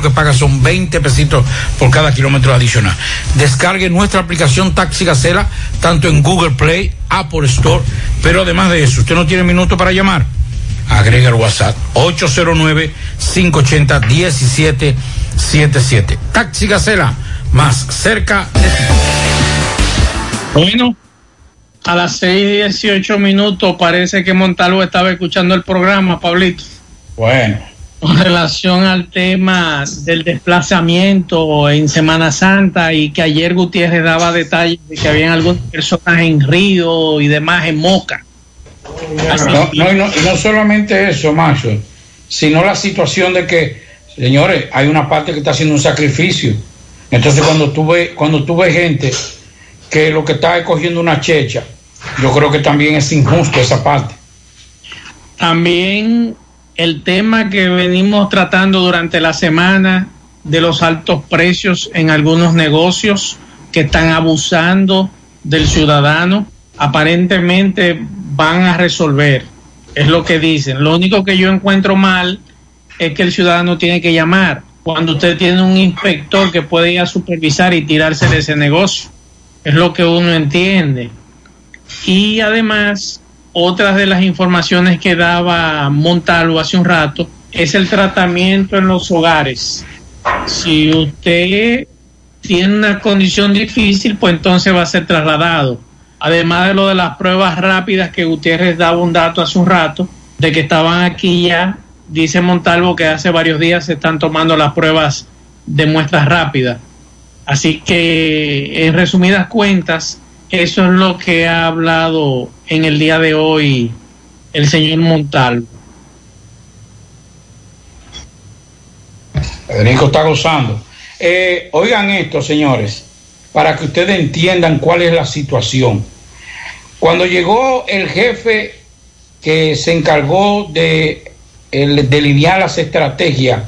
que paga son 20 pesitos por cada kilómetro adicional. Descargue nuestra aplicación Taxi Gacela, tanto en Google Play, Apple Store, pero además de eso, usted no tiene minuto para llamar. Agrega el WhatsApp 809-580-1777. Taxi Gacela, más cerca de. Bueno, a las seis y dieciocho minutos parece que Montalvo estaba escuchando el programa, Pablito. Bueno. Con relación al tema del desplazamiento en Semana Santa y que ayer Gutiérrez daba detalles de que habían algunas personas en Río y demás en Moca. No, no, no, no solamente eso, macho, sino la situación de que, señores, hay una parte que está haciendo un sacrificio. Entonces, cuando tuve, cuando tuve gente que lo que está es cogiendo una checha, yo creo que también es injusto esa parte. También el tema que venimos tratando durante la semana de los altos precios en algunos negocios que están abusando del ciudadano, aparentemente van a resolver, es lo que dicen. Lo único que yo encuentro mal es que el ciudadano tiene que llamar cuando usted tiene un inspector que puede ir a supervisar y tirarse de ese negocio. Es lo que uno entiende. Y además, otras de las informaciones que daba Montalvo hace un rato es el tratamiento en los hogares. Si usted tiene una condición difícil, pues entonces va a ser trasladado. Además de lo de las pruebas rápidas que Gutiérrez daba un dato hace un rato, de que estaban aquí ya, dice Montalvo que hace varios días se están tomando las pruebas de muestras rápidas. Así que, en resumidas cuentas, eso es lo que ha hablado en el día de hoy el señor Montalvo. Federico está gozando. Eh, oigan esto, señores, para que ustedes entiendan cuál es la situación. Cuando llegó el jefe que se encargó de el, delinear las estrategias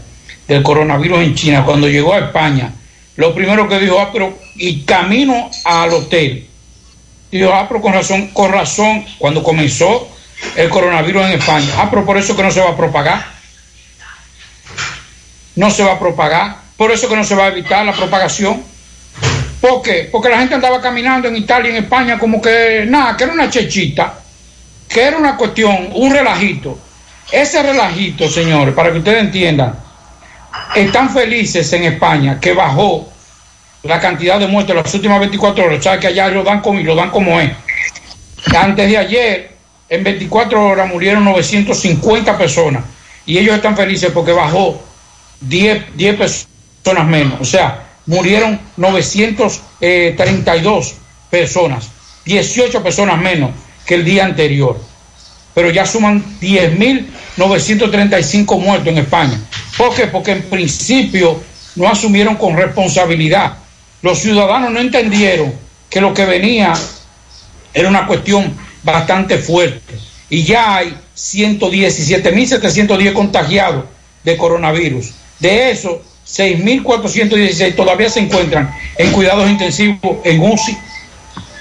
del coronavirus en China, cuando llegó a España, lo primero que dijo, pero y camino al hotel. Dijo, pero con razón, con razón, cuando comenzó el coronavirus en España, pero por eso que no se va a propagar. No se va a propagar, por eso que no se va a evitar la propagación. ¿Por qué? Porque la gente andaba caminando en Italia en España como que nada, que era una chechita, que era una cuestión, un relajito. Ese relajito, señores, para que ustedes entiendan, están felices en España que bajó la cantidad de muertes las últimas 24 horas. ¿Sabes que allá lo dan como, y lo dan como es? Antes de ayer, en 24 horas murieron 950 personas y ellos están felices porque bajó 10, 10 personas menos. O sea, murieron 932 personas, 18 personas menos que el día anterior. Pero ya suman 10.935 muertos en España. ¿Por qué? Porque en principio no asumieron con responsabilidad. Los ciudadanos no entendieron que lo que venía era una cuestión bastante fuerte. Y ya hay 117.710 contagiados de coronavirus. De esos, 6.416 todavía se encuentran en cuidados intensivos en UCI.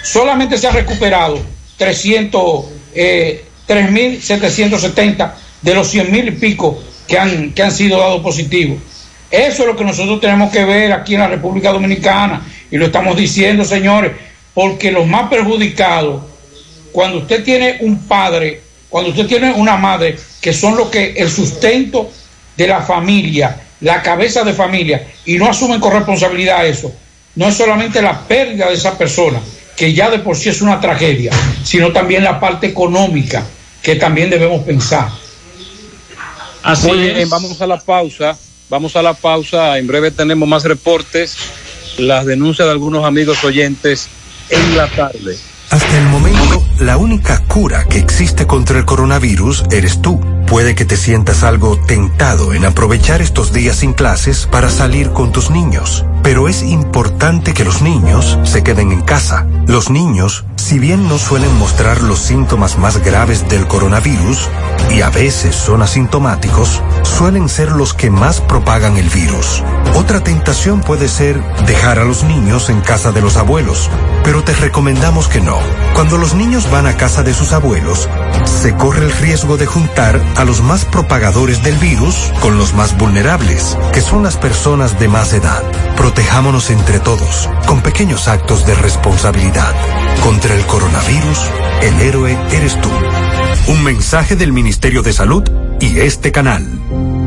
Solamente se ha recuperado 300, eh, 3.770 de los 100.000 y pico que han, que han sido dados positivos. Eso es lo que nosotros tenemos que ver aquí en la República Dominicana y lo estamos diciendo, señores, porque los más perjudicados, cuando usted tiene un padre, cuando usted tiene una madre, que son los que el sustento de la familia, la cabeza de familia, y no asumen con responsabilidad eso, no es solamente la pérdida de esa persona, que ya de por sí es una tragedia, sino también la parte económica que también debemos pensar. Así Muy es. bien, vamos a la pausa. Vamos a la pausa. En breve tenemos más reportes. Las denuncias de algunos amigos oyentes en la tarde. Hasta el momento, la única cura que existe contra el coronavirus eres tú. Puede que te sientas algo tentado en aprovechar estos días sin clases para salir con tus niños. Pero es importante que los niños se queden en casa. Los niños, si bien no suelen mostrar los síntomas más graves del coronavirus, y a veces son asintomáticos, suelen ser los que más propagan el virus. Otra tentación puede ser dejar a los niños en casa de los abuelos, pero te recomendamos que no. Cuando los niños van a casa de sus abuelos, se corre el riesgo de juntar a los más propagadores del virus con los más vulnerables, que son las personas de más edad. Protejámonos entre todos, con pequeños actos de responsabilidad. Contra el coronavirus, el héroe eres tú. Un mensaje del Ministerio de Salud y este canal.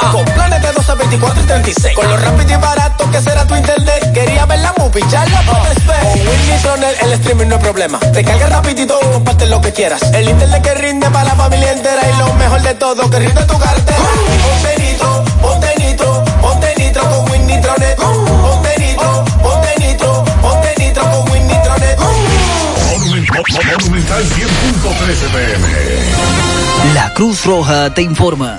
Vez. Con planes de 12, 24 y 36. Con lo rápido y barato que será tu internet. Quería ver la movie, ya la puedes ver. Con Win Nitronet el streaming no es problema. Te carga rapidito y comparte lo que quieras. El internet que rinde para la familia entera. Y lo mejor de todo, que rinde tu cartera. Ponte nitro, ponte nitro, ponte nitro con Win Nitronet. Ponte nitro, ponte nitro, ponte nitro con Win Nitronet. Monumental 100.13 pm. La Cruz Roja te informa.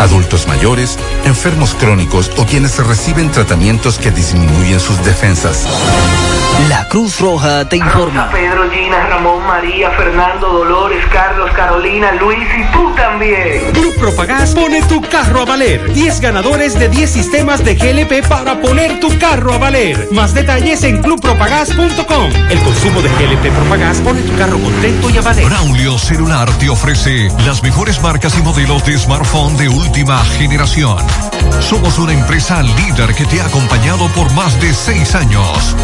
Adultos mayores, enfermos crónicos o quienes reciben tratamientos que disminuyen sus defensas. La Cruz Roja te informa. Pedro, Gina, Ramón, María, Fernando, Dolores, Carlos, Carolina, Luis y tú también. Club Propagás pone tu carro a valer. 10 ganadores de 10 sistemas de GLP para poner tu carro a valer. Más detalles en clubpropagás.com. El consumo de GLP Propagás pone tu carro contento y a valer. Braulio Celular te ofrece las mejores marcas y modelos de smartphone de última generación. Somos una empresa líder que te ha acompañado por más de seis años.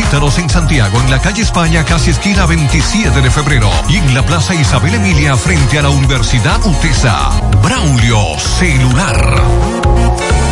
Visítanos en Santiago, en la calle España, casi esquina 27 de febrero, y en la Plaza Isabel Emilia, frente a la Universidad UTESA. Braulio Celular.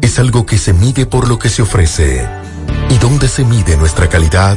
es algo que se mide por lo que se ofrece. ¿Y dónde se mide nuestra calidad?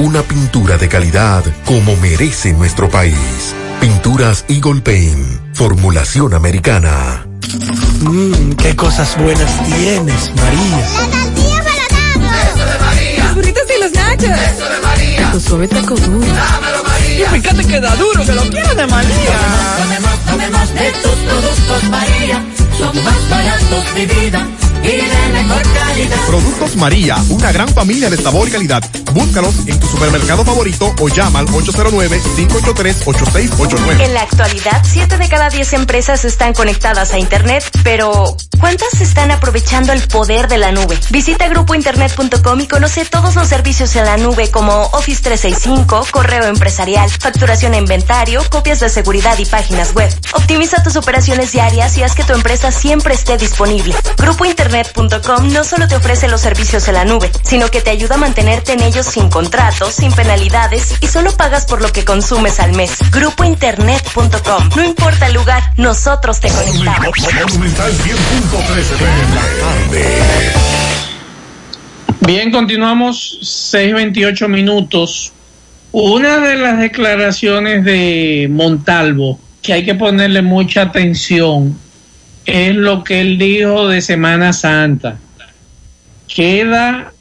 una pintura de calidad como merece nuestro país. Pinturas Eagle Paint, formulación americana. Mmm, qué cosas buenas tienes, María. La tortilla para Eso de María. Los burritos y los nachos. Eso de María. Tu suave taco duro. Dámelo, María. Y fíjate que da duro, que lo quiero de María. Tomemos, tomemos de tus productos, María. Son más baratos de vida Productos María, una gran familia de sabor y calidad. Búscalos en tu supermercado favorito o llama al 809-583-8689. En la actualidad, 7 de cada 10 empresas están conectadas a Internet, pero ¿cuántas están aprovechando el poder de la nube? Visita grupointernet.com y conoce todos los servicios en la nube como Office 365, correo empresarial, facturación e inventario, copias de seguridad y páginas web. Optimiza tus operaciones diarias y haz que tu empresa siempre esté disponible. Grupointernet.com no solo te ofrece los servicios en la nube, sino que te ayuda a mantenerte en ellos sin contratos, sin penalidades y solo pagas por lo que consumes al mes. Grupointernet.com. No importa el lugar, nosotros te conectamos. Monumental 100.13 pm. Bien, continuamos 6.28 minutos. Una de las declaraciones de Montalvo que hay que ponerle mucha atención es lo que él dijo de Semana Santa. Queda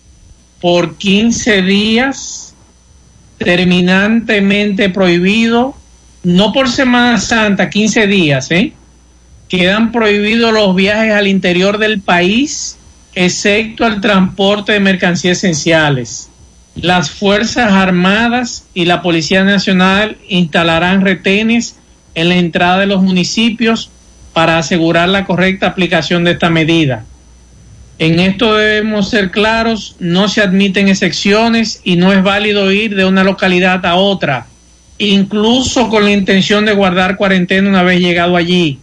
por 15 días terminantemente prohibido, no por Semana Santa, 15 días, ¿eh? Quedan prohibidos los viajes al interior del país, excepto el transporte de mercancías esenciales. Las Fuerzas Armadas y la Policía Nacional instalarán retenes en la entrada de los municipios para asegurar la correcta aplicación de esta medida. En esto debemos ser claros, no se admiten excepciones y no es válido ir de una localidad a otra, incluso con la intención de guardar cuarentena una vez llegado allí.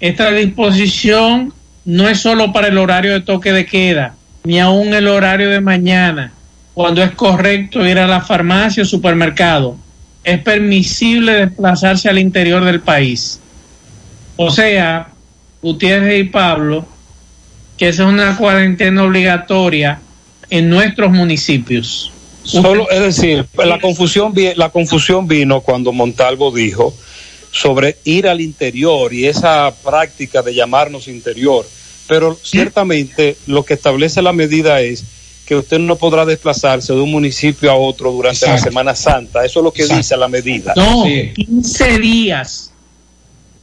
Esta disposición no es solo para el horario de toque de queda, ni aún el horario de mañana, cuando es correcto ir a la farmacia o supermercado. Es permisible desplazarse al interior del país. O sea, Gutiérrez y Pablo, que esa es una cuarentena obligatoria en nuestros municipios. Solo, es decir, la confusión, la confusión vino cuando Montalvo dijo sobre ir al interior y esa práctica de llamarnos interior. Pero ciertamente lo que establece la medida es que usted no podrá desplazarse de un municipio a otro durante la. Semana Santa. Eso es lo que Exacto. dice la medida. No, 15 días.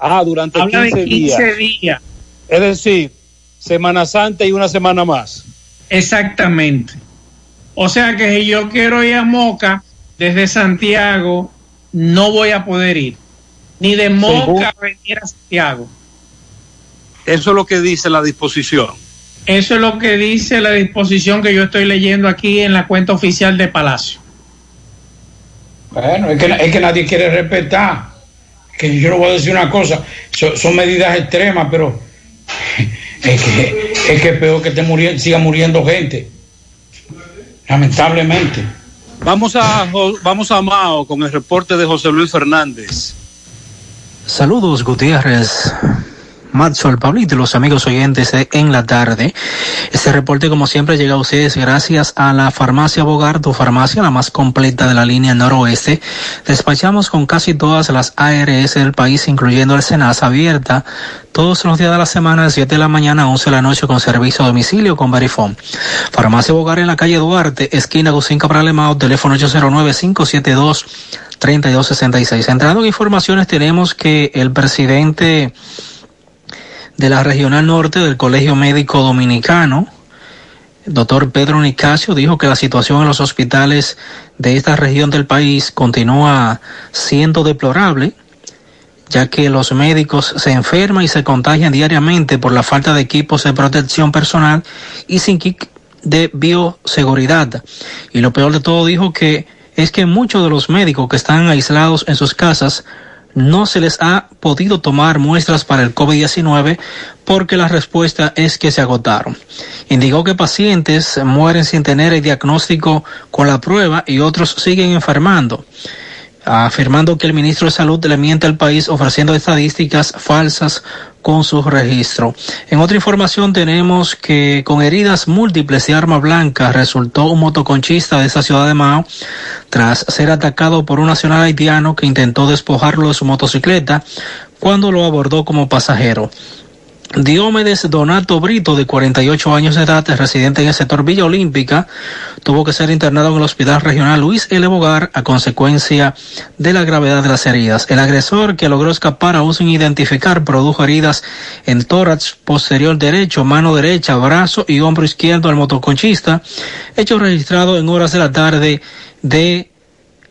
Ah, durante Habla de 15 15 días. días. Es decir, Semana Santa y una semana más. Exactamente. O sea que si yo quiero ir a Moca desde Santiago, no voy a poder ir. Ni de Moca venir a Santiago. Eso es lo que dice la disposición. Eso es lo que dice la disposición que yo estoy leyendo aquí en la cuenta oficial de Palacio. Bueno, es que, es que nadie quiere respetar. Que yo le voy a decir una cosa, so- son medidas extremas, pero <laughs> es que es que peor que esté muriendo, siga muriendo gente. Lamentablemente. Vamos a, vamos a Mao con el reporte de José Luis Fernández. Saludos Gutiérrez, Matzo, Pablito y los amigos oyentes de En la Tarde. Este reporte como siempre llega a ustedes gracias a la farmacia Bogar, tu farmacia la más completa de la línea noroeste. Despachamos con casi todas las ARS del país, incluyendo el Senasa abierta todos los días de la semana de 7 de la mañana a 11 de la noche con servicio a domicilio con Verifone. Farmacia Bogar en la calle Duarte, esquina Gusín Cabral Emao, teléfono 809-572-3266. Entrando en informaciones tenemos que el presidente de la Regional Norte del Colegio Médico Dominicano, el doctor Pedro Nicasio, dijo que la situación en los hospitales de esta región del país continúa siendo deplorable, ya que los médicos se enferman y se contagian diariamente por la falta de equipos de protección personal y sin kit de bioseguridad. Y lo peor de todo dijo que es que muchos de los médicos que están aislados en sus casas no se les ha podido tomar muestras para el COVID-19 porque la respuesta es que se agotaron. Indicó que pacientes mueren sin tener el diagnóstico con la prueba y otros siguen enfermando afirmando que el ministro de Salud le miente al país ofreciendo estadísticas falsas con su registro. En otra información tenemos que con heridas múltiples de arma blanca resultó un motoconchista de esa ciudad de Mao tras ser atacado por un nacional haitiano que intentó despojarlo de su motocicleta cuando lo abordó como pasajero. Diomedes Donato Brito, de 48 años de edad, residente en el sector Villa Olímpica, tuvo que ser internado en el Hospital Regional Luis L. Bogar a consecuencia de la gravedad de las heridas. El agresor, que logró escapar aún sin identificar, produjo heridas en tórax posterior derecho, mano derecha, brazo y hombro izquierdo al motoconchista, hecho registrado en horas de la tarde de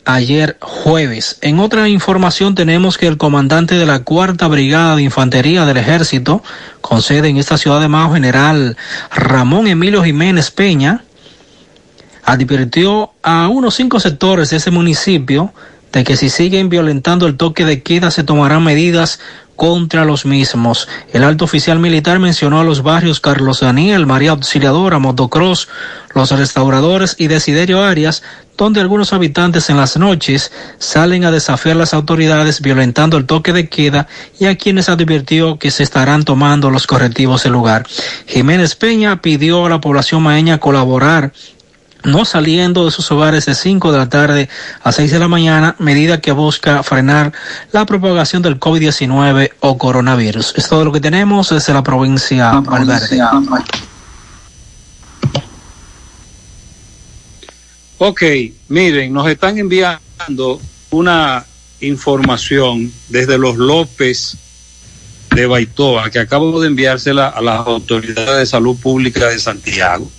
ayer jueves. En otra información tenemos que el comandante de la Cuarta Brigada de Infantería del Ejército, con sede en esta ciudad de Majo, general Ramón Emilio Jiménez Peña, advirtió a unos cinco sectores de ese municipio de que si siguen violentando el toque de queda se tomarán medidas contra los mismos. El alto oficial militar mencionó a los barrios Carlos Daniel, María Auxiliadora, Motocross, los restauradores y Desiderio Arias, donde algunos habitantes en las noches salen a desafiar las autoridades violentando el toque de queda y a quienes advirtió que se estarán tomando los correctivos del lugar. Jiménez Peña pidió a la población maeña colaborar no saliendo de sus hogares de 5 de la tarde a 6 de la mañana, medida que busca frenar la propagación del COVID-19 o coronavirus. Es todo lo que tenemos desde la provincia Valverde. Ok, miren, nos están enviando una información desde los López de Baitoa, que acabo de enviársela a las autoridades de salud pública de Santiago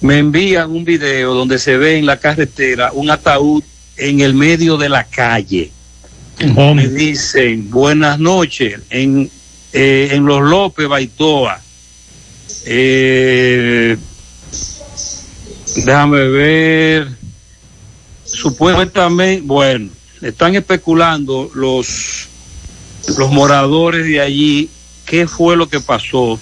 me envían un video donde se ve en la carretera un ataúd en el medio de la calle. Me dicen, buenas noches, en, eh, en Los López, Baitoa. Eh, déjame ver. Supuestamente, bueno, están especulando los, los moradores de allí qué fue lo que pasó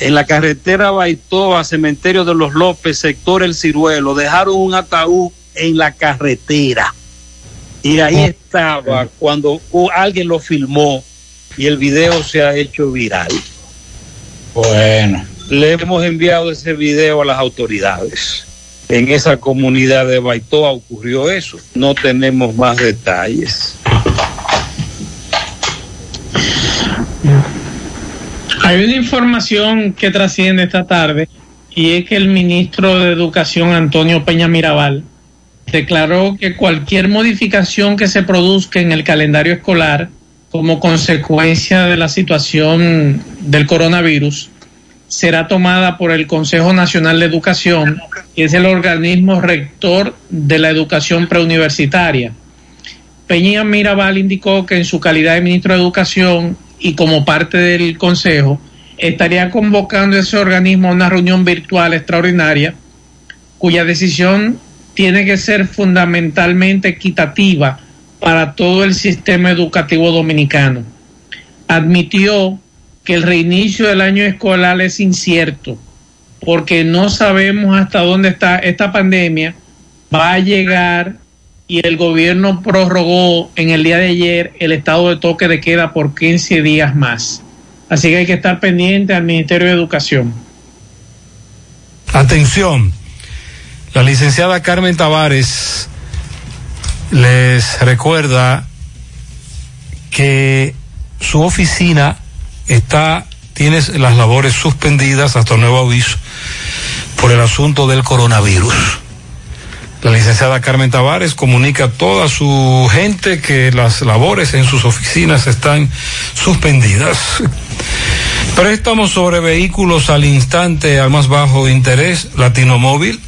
en la carretera Baitoa, cementerio de los López, sector El Ciruelo, dejaron un ataúd en la carretera. Y ahí estaba cuando alguien lo filmó y el video se ha hecho viral. Bueno. Le hemos enviado ese video a las autoridades. En esa comunidad de Baitoa ocurrió eso. No tenemos más detalles. Hay una información que trasciende esta tarde y es que el ministro de Educación, Antonio Peña Mirabal, declaró que cualquier modificación que se produzca en el calendario escolar como consecuencia de la situación del coronavirus será tomada por el Consejo Nacional de Educación, que es el organismo rector de la educación preuniversitaria. Peña Mirabal indicó que en su calidad de ministro de Educación y como parte del Consejo, estaría convocando ese organismo a una reunión virtual extraordinaria cuya decisión tiene que ser fundamentalmente equitativa para todo el sistema educativo dominicano. Admitió que el reinicio del año escolar es incierto porque no sabemos hasta dónde está esta pandemia, va a llegar y el gobierno prorrogó en el día de ayer el estado de toque de queda por 15 días más. Así que hay que estar pendiente al Ministerio de Educación. Atención, la licenciada Carmen Tavares les recuerda que su oficina está tiene las labores suspendidas hasta nuevo aviso por el asunto del coronavirus. La licenciada Carmen Tavares comunica a toda su gente que las labores en sus oficinas están suspendidas. Préstamos sobre vehículos al instante al más bajo interés, Latino Móvil,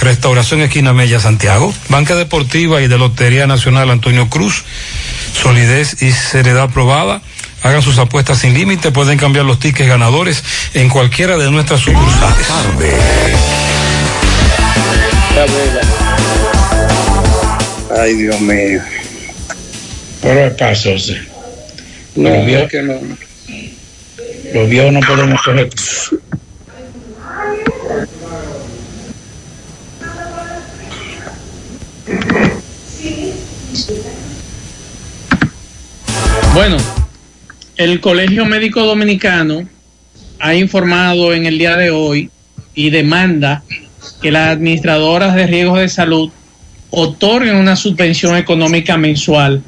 Restauración Esquina Mella Santiago, Banca Deportiva y de Lotería Nacional Antonio Cruz, solidez y seriedad probada. Hagan sus apuestas sin límite, pueden cambiar los tickets ganadores en cualquiera de nuestras sucursales. Ay, Dios mío. Por el paso, sí. No, Los viejos- es que no. Los viejos no podemos coger. Bueno, el Colegio Médico Dominicano ha informado en el día de hoy y demanda que las administradoras de riesgos de salud otorguen una subvención económica mensual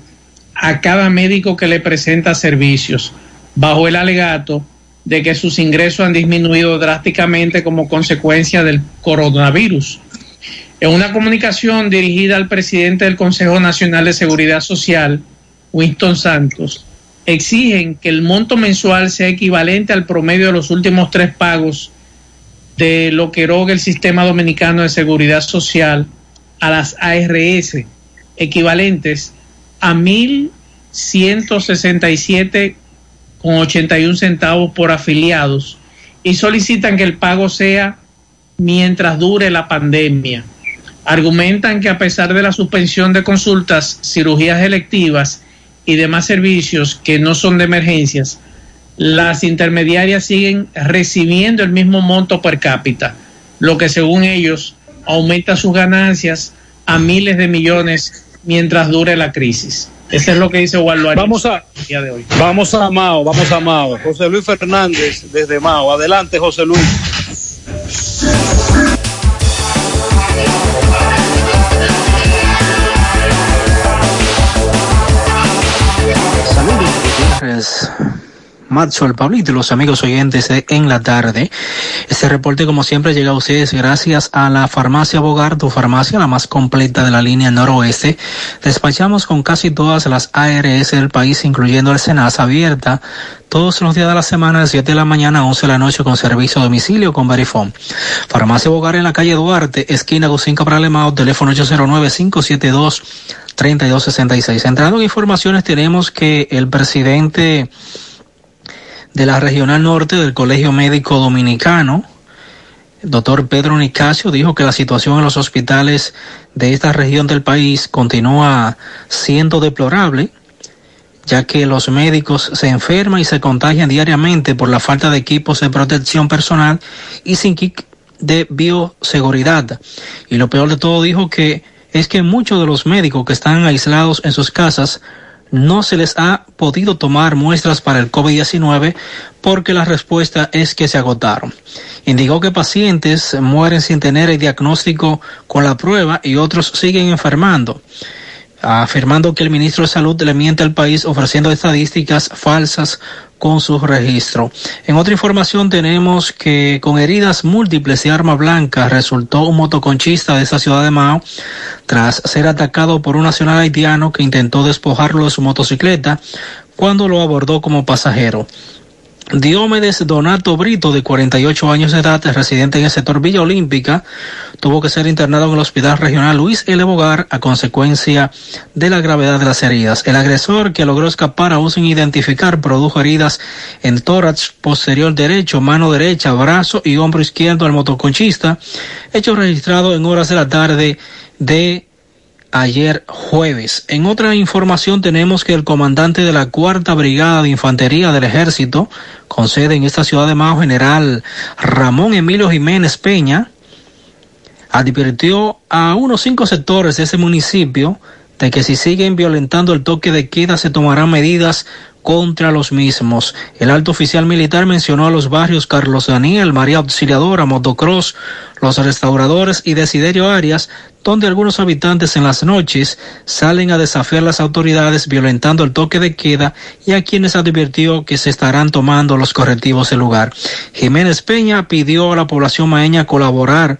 a cada médico que le presenta servicios, bajo el alegato de que sus ingresos han disminuido drásticamente como consecuencia del coronavirus. En una comunicación dirigida al presidente del Consejo Nacional de Seguridad Social, Winston Santos, exigen que el monto mensual sea equivalente al promedio de los últimos tres pagos de lo que eroga el Sistema Dominicano de Seguridad Social a las ARS, equivalentes a 1.167 con 81 centavos por afiliados y solicitan que el pago sea mientras dure la pandemia. Argumentan que a pesar de la suspensión de consultas, cirugías electivas y demás servicios que no son de emergencias, las intermediarias siguen recibiendo el mismo monto per cápita, lo que según ellos aumenta sus ganancias a miles de millones mientras dure la crisis. Eso es lo que dice Waldo Arias Vamos a, el día de hoy. vamos a Mao, vamos a Mao. José Luis Fernández desde Mao. Adelante, José Luis. Gutiérrez. Matzo, el Pablito y los amigos oyentes de En la Tarde. Este reporte, como siempre, llega a ustedes gracias a la farmacia Bogar, tu farmacia, la más completa de la línea noroeste. Despachamos con casi todas las ARS del país, incluyendo el Senasa abierta todos los días de la semana, de 7 de la mañana a 11 de la noche, con servicio a domicilio con Verifone. Farmacia Bogar en la calle Duarte, esquina Gucinca para Alemao, teléfono 809-572-3266. Entrando en informaciones, tenemos que el presidente de la Regional Norte del Colegio Médico Dominicano, el doctor Pedro Nicasio, dijo que la situación en los hospitales de esta región del país continúa siendo deplorable, ya que los médicos se enferman y se contagian diariamente por la falta de equipos de protección personal y sin kit de bioseguridad. Y lo peor de todo dijo que es que muchos de los médicos que están aislados en sus casas no se les ha podido tomar muestras para el COVID-19 porque la respuesta es que se agotaron. Indicó que pacientes mueren sin tener el diagnóstico con la prueba y otros siguen enfermando afirmando que el ministro de Salud le miente al país ofreciendo estadísticas falsas con su registro. En otra información tenemos que con heridas múltiples de arma blanca resultó un motoconchista de esa ciudad de Mao tras ser atacado por un nacional haitiano que intentó despojarlo de su motocicleta cuando lo abordó como pasajero. Diomedes Donato Brito, de 48 años de edad, residente en el sector Villa Olímpica, tuvo que ser internado en el Hospital Regional Luis L. Bogar a consecuencia de la gravedad de las heridas. El agresor, que logró escapar aún sin identificar, produjo heridas en tórax posterior derecho, mano derecha, brazo y hombro izquierdo al motoconchista, hecho registrado en horas de la tarde de ayer jueves. En otra información tenemos que el comandante de la cuarta brigada de infantería del ejército, con sede en esta ciudad de Mao, general Ramón Emilio Jiménez Peña, advirtió a unos cinco sectores de ese municipio de que si siguen violentando el toque de queda se tomarán medidas contra los mismos. El alto oficial militar mencionó a los barrios Carlos Daniel, María Auxiliadora, Motocross, los restauradores y Desiderio Arias, donde algunos habitantes en las noches salen a desafiar las autoridades violentando el toque de queda y a quienes advirtió que se estarán tomando los correctivos del lugar. Jiménez Peña pidió a la población maeña colaborar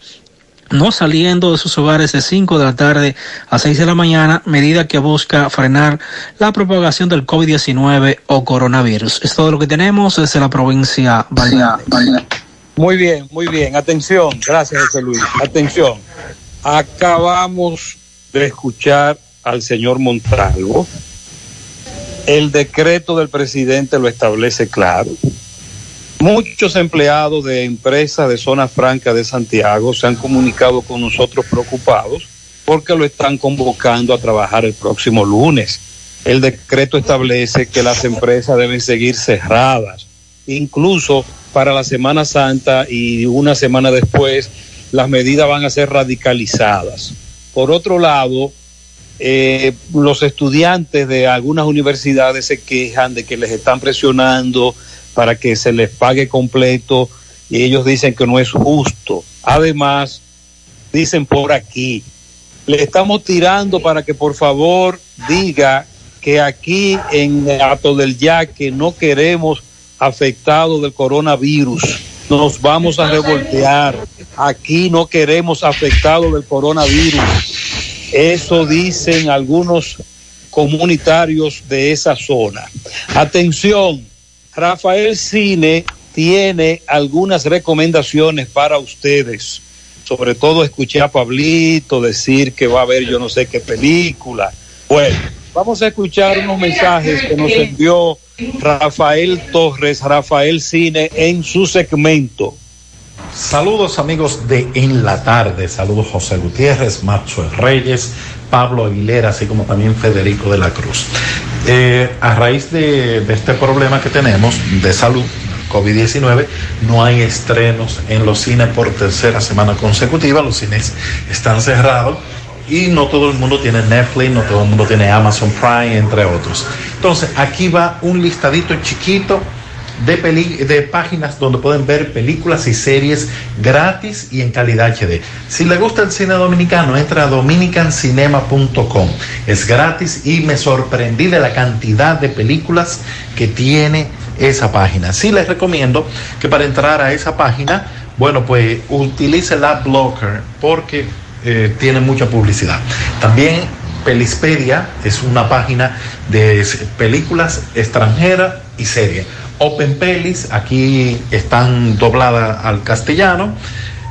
no saliendo de sus hogares de 5 de la tarde a 6 de la mañana, medida que busca frenar la propagación del COVID-19 o coronavirus. Es todo lo que tenemos desde la provincia. Muy bien, muy bien. Atención, gracias José Luis. Atención. Acabamos de escuchar al señor Montalvo. El decreto del presidente lo establece claro. Muchos empleados de empresas de zona franca de Santiago se han comunicado con nosotros preocupados porque lo están convocando a trabajar el próximo lunes. el decreto establece que las empresas deben seguir cerradas. Incluso para la Semana Santa y una semana después, las medidas van a ser radicalizadas. Por otro lado, eh, los estudiantes de algunas universidades se quejan de que les están presionando para que se les pague completo y ellos dicen que no es justo. Además, dicen por aquí, le estamos tirando para que por favor diga que aquí en Ato del Yaque no queremos afectados del coronavirus. Nos vamos a revoltear. Aquí no queremos afectados del coronavirus. Eso dicen algunos comunitarios de esa zona. Atención, Rafael Cine tiene algunas recomendaciones para ustedes. Sobre todo escuché a Pablito decir que va a ver yo no sé qué película. Bueno, vamos a escuchar unos mensajes que nos envió Rafael Torres, Rafael Cine, en su segmento. Saludos amigos de En la Tarde, saludos José Gutiérrez, Macho Reyes, Pablo Aguilera, así como también Federico de la Cruz. Eh, a raíz de, de este problema que tenemos de salud, COVID-19, no hay estrenos en los cines por tercera semana consecutiva, los cines están cerrados y no todo el mundo tiene Netflix, no todo el mundo tiene Amazon Prime, entre otros. Entonces, aquí va un listadito chiquito de, de páginas donde pueden ver películas y series gratis y en calidad HD. Si le gusta el cine dominicano, entra a dominicancinema.com. Es gratis y me sorprendí de la cantidad de películas que tiene esa página. Sí les recomiendo que para entrar a esa página, bueno, pues utilice la blocker porque eh, tiene mucha publicidad. También Pelispedia es una página de películas extranjeras y series. Open Pelis, aquí están dobladas al castellano,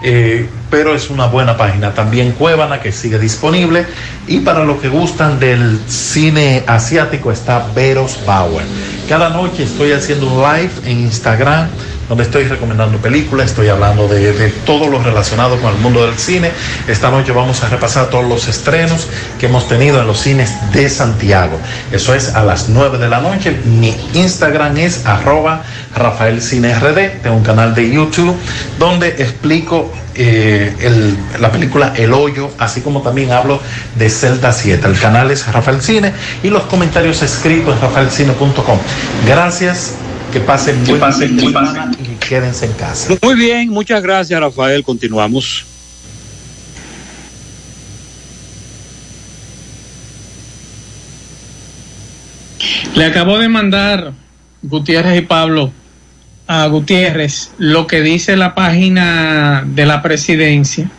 eh, pero es una buena página. También Cuevana, que sigue disponible. Y para los que gustan del cine asiático está Veros Bauer. Cada noche estoy haciendo un live en Instagram donde estoy recomendando películas, estoy hablando de, de, todo lo relacionado con el mundo del cine. Esta noche vamos a repasar todos los estrenos que hemos tenido en los cines de Santiago. Eso es a las 9 de la noche. Mi Instagram es arroba Rafael Cine. Tengo un canal de YouTube donde explico eh, la película El Hoyo, así como también hablo de Celda 7. El canal es Rafael Cine y los comentarios escritos en rafaelcine.com. Gracias que pasen, que pasen y quédense en casa. Muy bien, muchas gracias Rafael, continuamos. Le acabo de mandar Gutiérrez y Pablo a Gutiérrez lo que dice la página de la presidencia.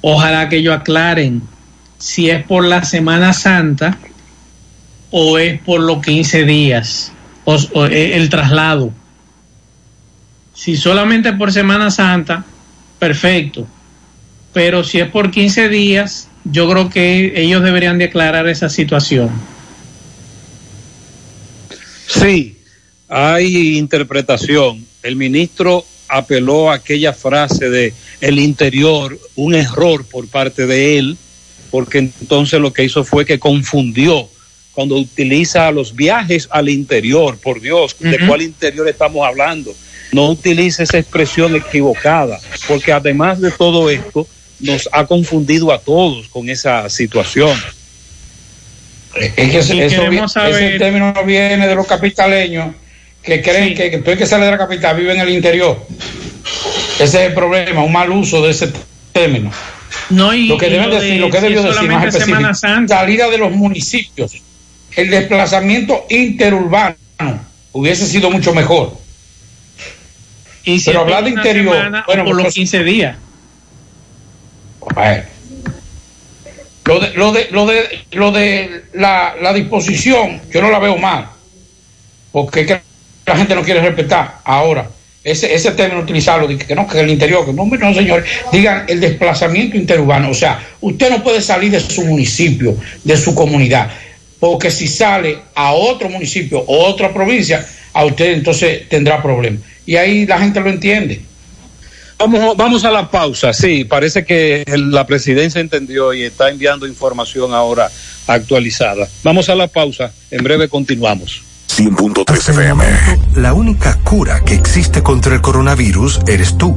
Ojalá que ellos aclaren si es por la Semana Santa o es por los 15 días o, o, el traslado. Si solamente por Semana Santa, perfecto. Pero si es por 15 días, yo creo que ellos deberían de aclarar esa situación. Sí, hay interpretación. El ministro apeló a aquella frase de el interior, un error por parte de él, porque entonces lo que hizo fue que confundió cuando utiliza los viajes al interior, por Dios, ¿de uh -huh. cuál interior estamos hablando? No utilice esa expresión equivocada, porque además de todo esto, nos ha confundido a todos con esa situación. Es que eso, eso, saber... ese término viene de los capitaleños que creen sí. que, que todo el que sale de la capital vive en el interior. Ese es el problema, un mal uso de ese término. No, y, lo que deben de, decir, lo que debió decir más específico, salida de los municipios el desplazamiento interurbano hubiese sido mucho mejor. Y si Pero hablar de interior, bueno, por los 15 días. Bueno. Lo de, lo de, lo de, lo de la, la disposición, yo no la veo mal, porque que la gente no quiere respetar. Ahora, ese, ese término utilizarlo, que no, que el interior, que no, no, señor, digan el desplazamiento interurbano. O sea, usted no puede salir de su municipio, de su comunidad porque si sale a otro municipio o otra provincia, a usted entonces tendrá problemas. Y ahí la gente lo entiende. Vamos, vamos a la pausa. Sí, parece que la presidencia entendió y está enviando información ahora actualizada. Vamos a la pausa. En breve continuamos. 100.3 FM. La única cura que existe contra el coronavirus eres tú.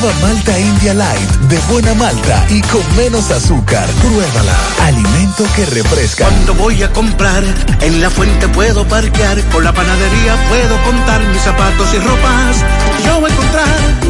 Nueva Malta India Light, de buena malta y con menos azúcar. Pruébala. Alimento que refresca. Cuando voy a comprar, en la fuente puedo parquear, con la panadería puedo contar mis zapatos y ropas. Yo voy a encontrar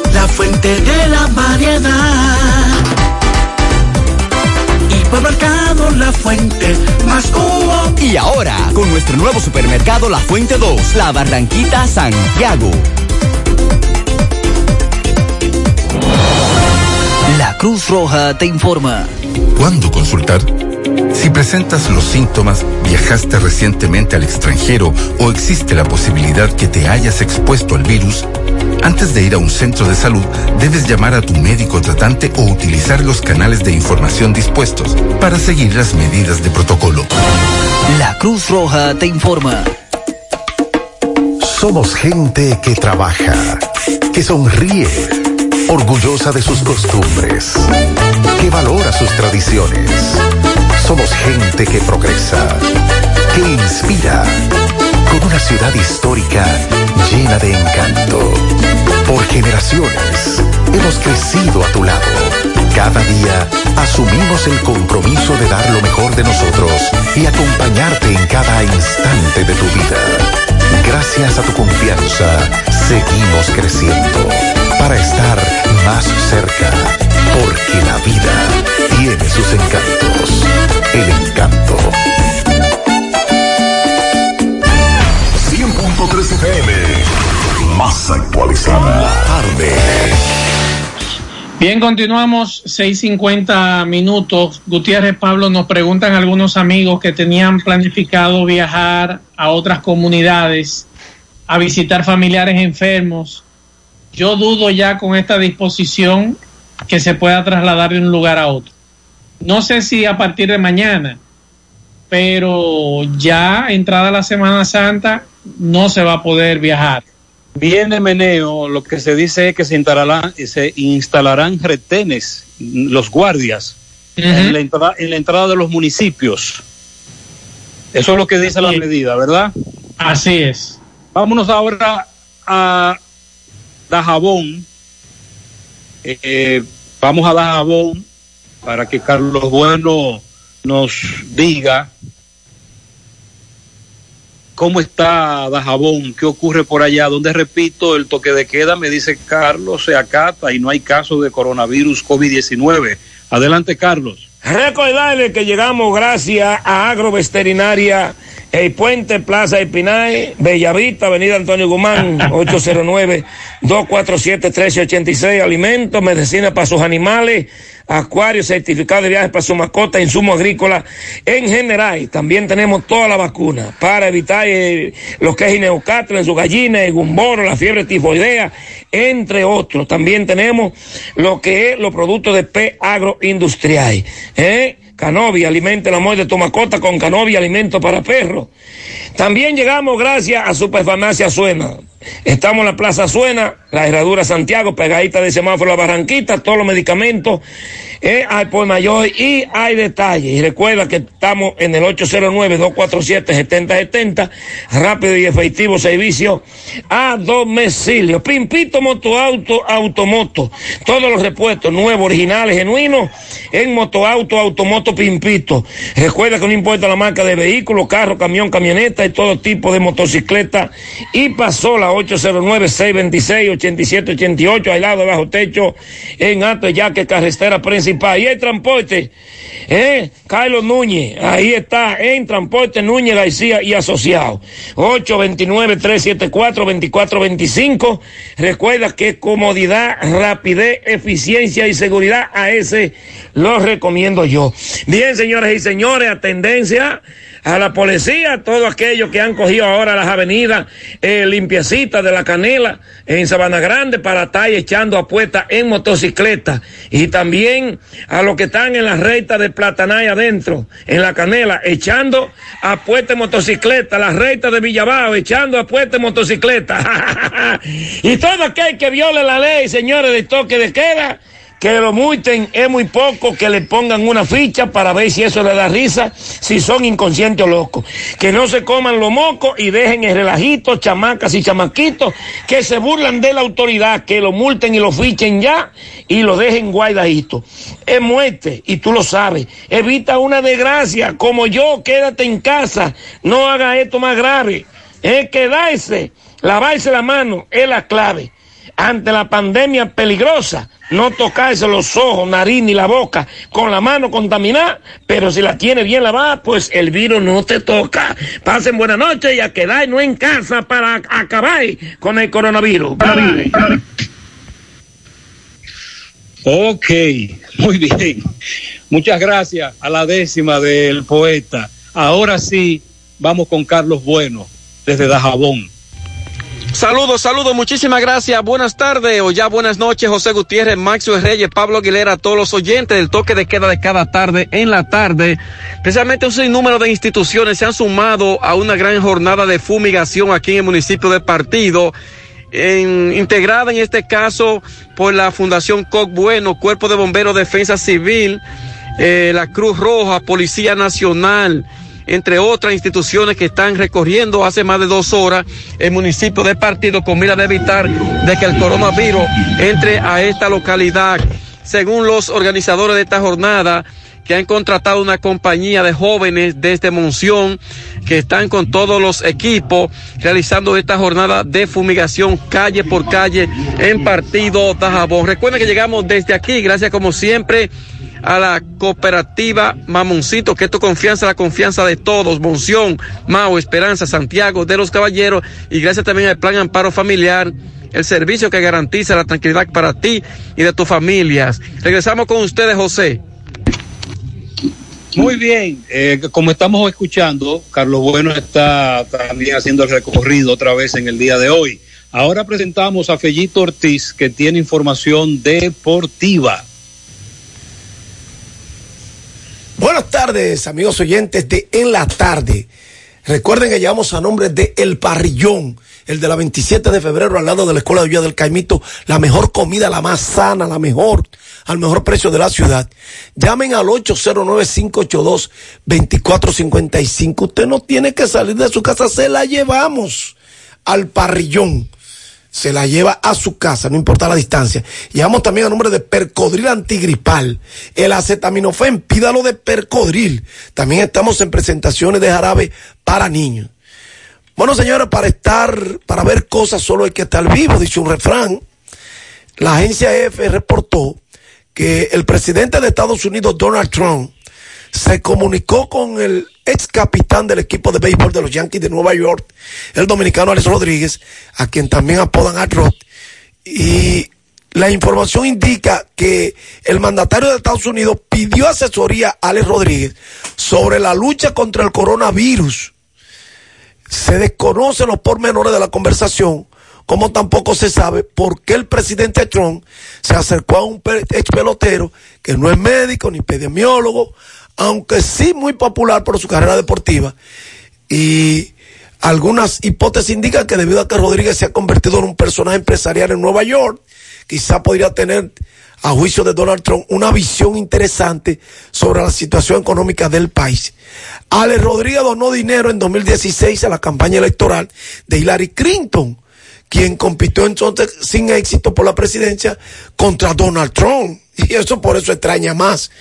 la fuente de la variedad. Hipermercado La Fuente, más cubo. Y ahora, con nuestro nuevo supermercado La Fuente 2, La Barranquita Santiago. La Cruz Roja te informa. ¿Cuándo consultar? Si presentas los síntomas, viajaste recientemente al extranjero o existe la posibilidad que te hayas expuesto al virus, antes de ir a un centro de salud, debes llamar a tu médico tratante o utilizar los canales de información dispuestos para seguir las medidas de protocolo. La Cruz Roja te informa. Somos gente que trabaja, que sonríe, orgullosa de sus costumbres, que valora sus tradiciones. Somos gente que progresa, que inspira, con una ciudad histórica llena de encanto. Por generaciones hemos crecido a tu lado. Cada día asumimos el compromiso de dar lo mejor de nosotros y acompañarte en cada instante de tu vida. Gracias a tu confianza, seguimos creciendo para estar más cerca, porque la vida tiene sus encantos. El encanto 100.3 FM. Más actualizada. Tarde. Bien, continuamos 6.50 minutos. Gutiérrez Pablo, nos preguntan algunos amigos que tenían planificado viajar a otras comunidades a visitar familiares enfermos. Yo dudo ya con esta disposición que se pueda trasladar de un lugar a otro. No sé si a partir de mañana, pero ya entrada la Semana Santa no se va a poder viajar. Viene meneo, lo que se dice es que se instalarán, se instalarán retenes, los guardias, en, la entrada, en la entrada de los municipios. Eso es lo que dice la medida, ¿verdad? Así es. Vámonos ahora a Dajabón. Eh, eh, vamos a Dajabón para que Carlos Bueno nos diga cómo está Dajabón, qué ocurre por allá, donde repito, el toque de queda, me dice Carlos, se acata y no hay caso de coronavirus COVID-19. Adelante, Carlos. Recordarle que llegamos gracias a Agroveterinaria El Puente, Plaza Espinay, Bellavista, Avenida Antonio Guzmán, <laughs> 809-247-1386, alimentos, medicina para sus animales, acuarios, certificado de viajes para su mascota, insumo agrícola en general. También tenemos toda la vacuna para evitar eh, lo que es Ineucatro en su gallina, el gumboro, la fiebre tifoidea, entre otros. También tenemos lo que es los productos de P agroindustrial. ¿eh? Canovi, amor de tu mascota con Canovi, alimento para perros. También llegamos gracias a Superfarmacia Suena. Estamos en la Plaza Suena, la Herradura Santiago, pegadita de semáforo La Barranquita, todos los medicamentos eh, hay por mayor y hay detalles. Y recuerda que estamos en el 809-247-7070, rápido y efectivo servicio a domicilio. Pimpito Motoauto, Automoto, todos los repuestos nuevos, originales, genuinos, en Motoauto, Automoto Pimpito. Recuerda que no importa la marca de vehículo, carro, camión, camioneta y todo tipo de motocicleta. Y pasó la 809-626-8788, al lado de bajo techo, en Alto Yaque, carretera principal. Y el transporte, ¿eh? Carlos Núñez, ahí está, en Transporte Núñez García y Asociado. 829-374-2425. Recuerda que comodidad, rapidez, eficiencia y seguridad, a ese lo recomiendo yo. Bien, señoras y señores, a tendencia a la policía, todos aquellos que han cogido ahora las avenidas eh, limpiecitas de la canela en Sabana Grande para estar echando apuestas en motocicleta y también a los que están en las rectas de Platanay adentro, en la canela, echando apuestas en motocicleta, las rectas de Villabao, echando apuestas en motocicleta. <laughs> y todo aquel que viole la ley, señores, de toque de queda, que lo multen es muy poco, que le pongan una ficha para ver si eso le da risa, si son inconscientes o locos. Que no se coman los mocos y dejen el relajito, chamacas y chamaquitos, que se burlan de la autoridad, que lo multen y lo fichen ya y lo dejen guaidadito. Es muerte y tú lo sabes. Evita una desgracia, como yo, quédate en casa, no haga esto más grave. Es quedarse, lavarse la mano, es la clave ante la pandemia peligrosa, no tocarse los ojos, nariz ni la boca con la mano contaminada, pero si la tiene bien lavada, pues el virus no te toca. Pasen buena noche y a quedar no en casa para acabar con el coronavirus. Ok, muy bien. Muchas gracias a la décima del poeta. Ahora sí, vamos con Carlos Bueno, desde Dajabón. Saludos, saludos, muchísimas gracias. Buenas tardes o ya buenas noches, José Gutiérrez, Maxio Reyes, Pablo Aguilera, todos los oyentes del toque de queda de cada tarde en la tarde. Precisamente un sinnúmero de instituciones se han sumado a una gran jornada de fumigación aquí en el municipio de Partido. Integrada en este caso por la Fundación Coc Bueno, Cuerpo de Bomberos Defensa Civil, eh, la Cruz Roja, Policía Nacional, entre otras instituciones que están recorriendo hace más de dos horas el municipio de Partido con mira de evitar de que el coronavirus entre a esta localidad. Según los organizadores de esta jornada, que han contratado una compañía de jóvenes desde Monción que están con todos los equipos realizando esta jornada de fumigación calle por calle en Partido Tajabón. Recuerden que llegamos desde aquí, gracias como siempre a la cooperativa Mamoncito, que esto confianza, la confianza de todos, Monción, Mao, Esperanza, Santiago, de los Caballeros, y gracias también al Plan Amparo Familiar, el servicio que garantiza la tranquilidad para ti y de tus familias. Regresamos con ustedes, José. Muy bien, eh, como estamos escuchando, Carlos Bueno está también haciendo el recorrido otra vez en el día de hoy. Ahora presentamos a Fellito Ortiz, que tiene información deportiva. Buenas tardes, amigos oyentes de En la Tarde. Recuerden que llevamos a nombre de El Parrillón, el de la 27 de febrero al lado de la Escuela de Villa del Caimito, la mejor comida, la más sana, la mejor, al mejor precio de la ciudad. Llamen al 809-582-2455. Usted no tiene que salir de su casa, se la llevamos al Parrillón se la lleva a su casa, no importa la distancia. Llevamos también a nombre de Percodril Antigripal. El acetaminofén, pídalo de Percodril. También estamos en presentaciones de jarabe para niños. Bueno, señores, para estar, para ver cosas solo hay que estar vivo, dice un refrán. La agencia EFE reportó que el presidente de Estados Unidos, Donald Trump, se comunicó con el ex capitán del equipo de béisbol de los Yankees de Nueva York, el dominicano Alex Rodríguez, a quien también apodan a Rod, y la información indica que el mandatario de Estados Unidos pidió asesoría a Alex Rodríguez sobre la lucha contra el coronavirus. Se desconocen los pormenores de la conversación, como tampoco se sabe por qué el presidente Trump se acercó a un ex pelotero que no es médico ni epidemiólogo, aunque sí muy popular por su carrera deportiva. Y algunas hipótesis indican que debido a que Rodríguez se ha convertido en un personaje empresarial en Nueva York, quizá podría tener, a juicio de Donald Trump, una visión interesante sobre la situación económica del país. Alex Rodríguez donó dinero en 2016 a la campaña electoral de Hillary Clinton, quien compitió entonces sin éxito por la presidencia contra Donald Trump. <laughs> Y eso por eso extraña más.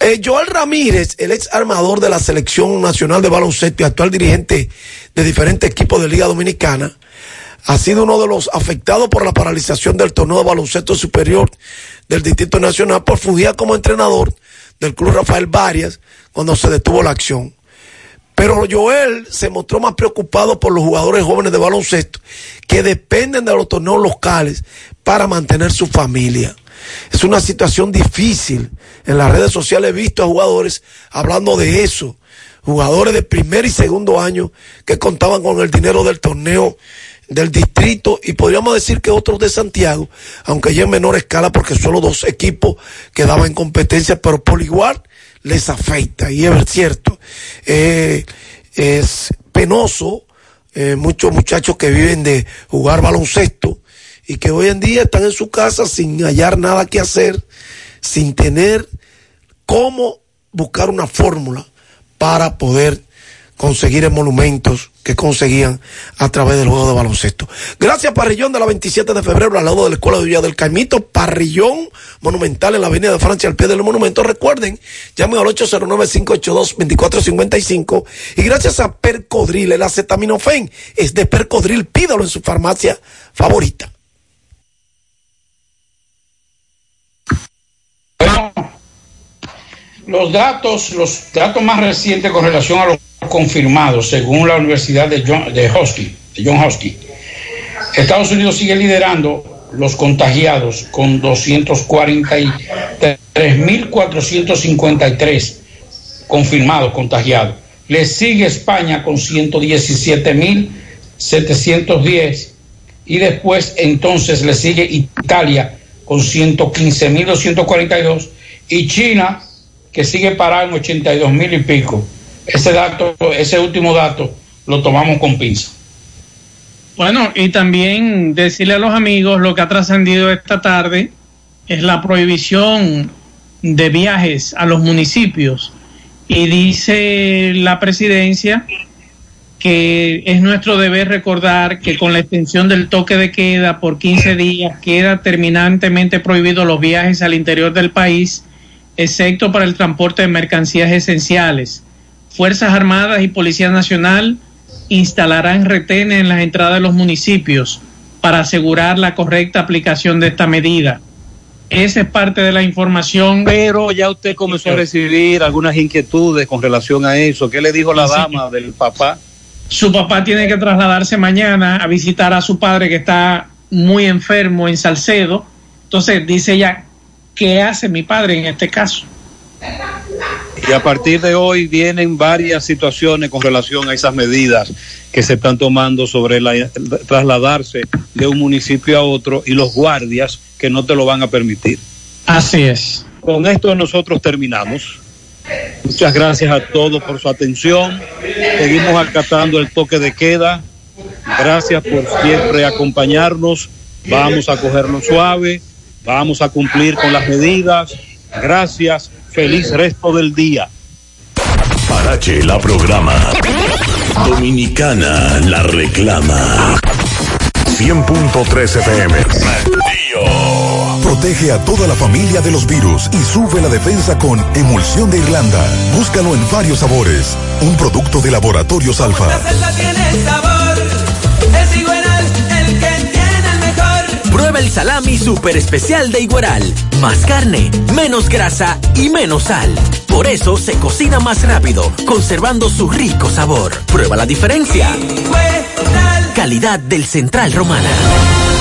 Eh, Joel Ramírez, el ex armador de la Selección Nacional de Baloncesto y actual dirigente de diferentes equipos de Liga Dominicana, ha sido uno de los afectados por la paralización del torneo de baloncesto superior del Distrito Nacional por fugir como entrenador del Club Rafael Varias cuando se detuvo la acción. Pero Joel se mostró más preocupado por los jugadores jóvenes de baloncesto que dependen de los torneos locales para mantener su familia. Es una situación difícil. En las redes sociales he visto a jugadores hablando de eso. Jugadores de primer y segundo año que contaban con el dinero del torneo del distrito y podríamos decir que otros de Santiago, aunque ya en menor escala porque solo dos equipos quedaban en competencia, pero por igual les afecta y es cierto. Eh, es penoso eh, muchos muchachos que viven de jugar baloncesto y que hoy en día están en su casa sin hallar nada que hacer, sin tener cómo buscar una fórmula para poder conseguir emolumentos que conseguían a través del juego de baloncesto. Gracias Parrillón de la 27 de febrero al lado de la Escuela de Villa del Caimito, Parrillón Monumental en la Avenida de Francia al pie del monumento. Recuerden, llamen al 809-582-2455 y gracias a Percodril, el acetaminofén es de Percodril, pídalo en su farmacia favorita. Los datos, los datos más recientes con relación a los confirmados, según la Universidad de John, de Hosky, Estados Unidos sigue liderando los contagiados con 243.453 confirmados contagiados. Le sigue España con 117.710 y después entonces le sigue Italia con 115.242 y China que sigue parado en 82 mil y pico. Ese dato, ese último dato, lo tomamos con pinza. Bueno, y también decirle a los amigos lo que ha trascendido esta tarde es la prohibición de viajes a los municipios. Y dice la presidencia que es nuestro deber recordar que con la extensión del toque de queda por 15 días queda terminantemente prohibido los viajes al interior del país, excepto para el transporte de mercancías esenciales. Fuerzas Armadas y Policía Nacional instalarán retenes en las entradas de los municipios para asegurar la correcta aplicación de esta medida. Esa es parte de la información. Pero ya usted comenzó a recibir algunas inquietudes con relación a eso. ¿Qué le dijo la dama del papá? Su papá tiene que trasladarse mañana a visitar a su padre que está muy enfermo en Salcedo. Entonces dice ella, ¿qué hace mi padre en este caso? Y a partir de hoy vienen varias situaciones con relación a esas medidas que se están tomando sobre la, el trasladarse de un municipio a otro y los guardias que no te lo van a permitir. Así es. Con esto nosotros terminamos. Muchas gracias a todos por su atención. Seguimos acatando el toque de queda. Gracias por siempre acompañarnos. Vamos a cogerlo suave. Vamos a cumplir con las medidas. Gracias. Feliz resto del día. Parache la programa. Dominicana la reclama. 100.3 FM. Protege a toda la familia de los virus y sube la defensa con Emulsión de Irlanda. Búscalo en varios sabores. Un producto de Laboratorios Alfa. Celda tiene sabor, es igual el que tiene el mejor. Prueba el salami super especial de Igueral. Más carne, menos grasa y menos sal. Por eso se cocina más rápido, conservando su rico sabor. Prueba la diferencia. Calidad del Central Romana.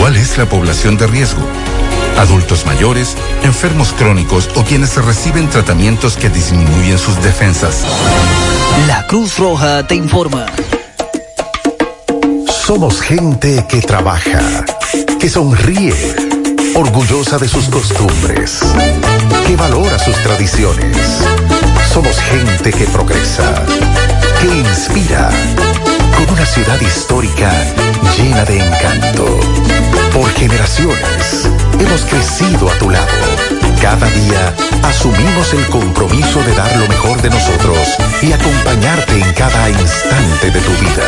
¿Cuál es la población de riesgo? Adultos mayores, enfermos crónicos o quienes reciben tratamientos que disminuyen sus defensas. La Cruz Roja te informa. Somos gente que trabaja, que sonríe, orgullosa de sus costumbres, que valora sus tradiciones. Somos gente que progresa, que inspira, con una ciudad histórica llena de encanto. Por generaciones hemos crecido a tu lado. Cada día asumimos el compromiso de dar lo mejor de nosotros y acompañarte en cada instante de tu vida.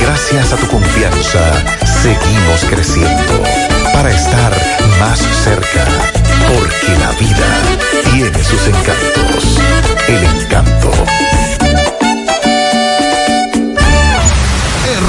Gracias a tu confianza, seguimos creciendo para estar más cerca, porque la vida tiene sus encantos. El encanto.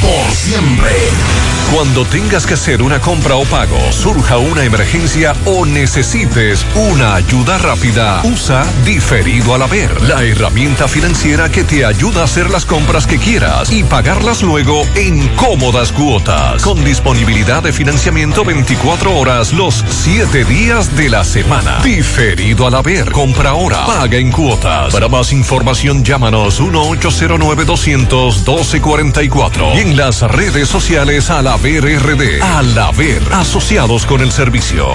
por siempre. Cuando tengas que hacer una compra o pago, surja una emergencia o necesites una ayuda rápida, usa Diferido al Haber, la herramienta financiera que te ayuda a hacer las compras que quieras y pagarlas luego en cómodas cuotas, con disponibilidad de financiamiento 24 horas los 7 días de la semana. Diferido al Haber, compra ahora, paga en cuotas. Para más información, llámanos 1-809-200-1244 y en las redes sociales al Haber RD. Al Haber, asociados con el servicio.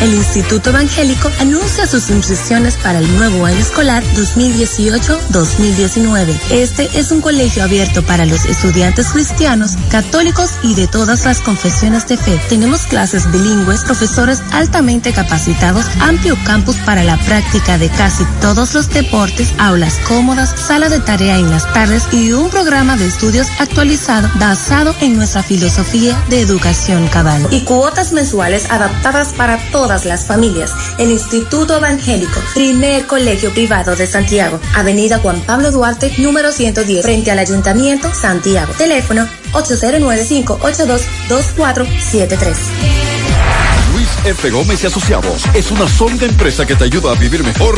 El Instituto Evangélico anuncia sus inscripciones para el nuevo año escolar 2018-2019. Este es un colegio abierto para los estudiantes cristianos, católicos y de todas las confesiones de fe. Tenemos clases bilingües, profesores altamente capacitados, amplio campus para la práctica de casi todos los deportes, aulas cómodas, sala de tarea en las tardes y un programa de estudios actualizado basado en nuestra filosofía de educación cabal. Y cuotas mensuales adaptadas para todas las familias. El Instituto Evangélico, primer colegio privado de Santiago, Avenida Juan Pablo Duarte, número 110, frente al Ayuntamiento, Santiago. Teléfono 809-582-2473. Luis F. Gómez y Asociados es una sólida empresa que te ayuda a vivir mejor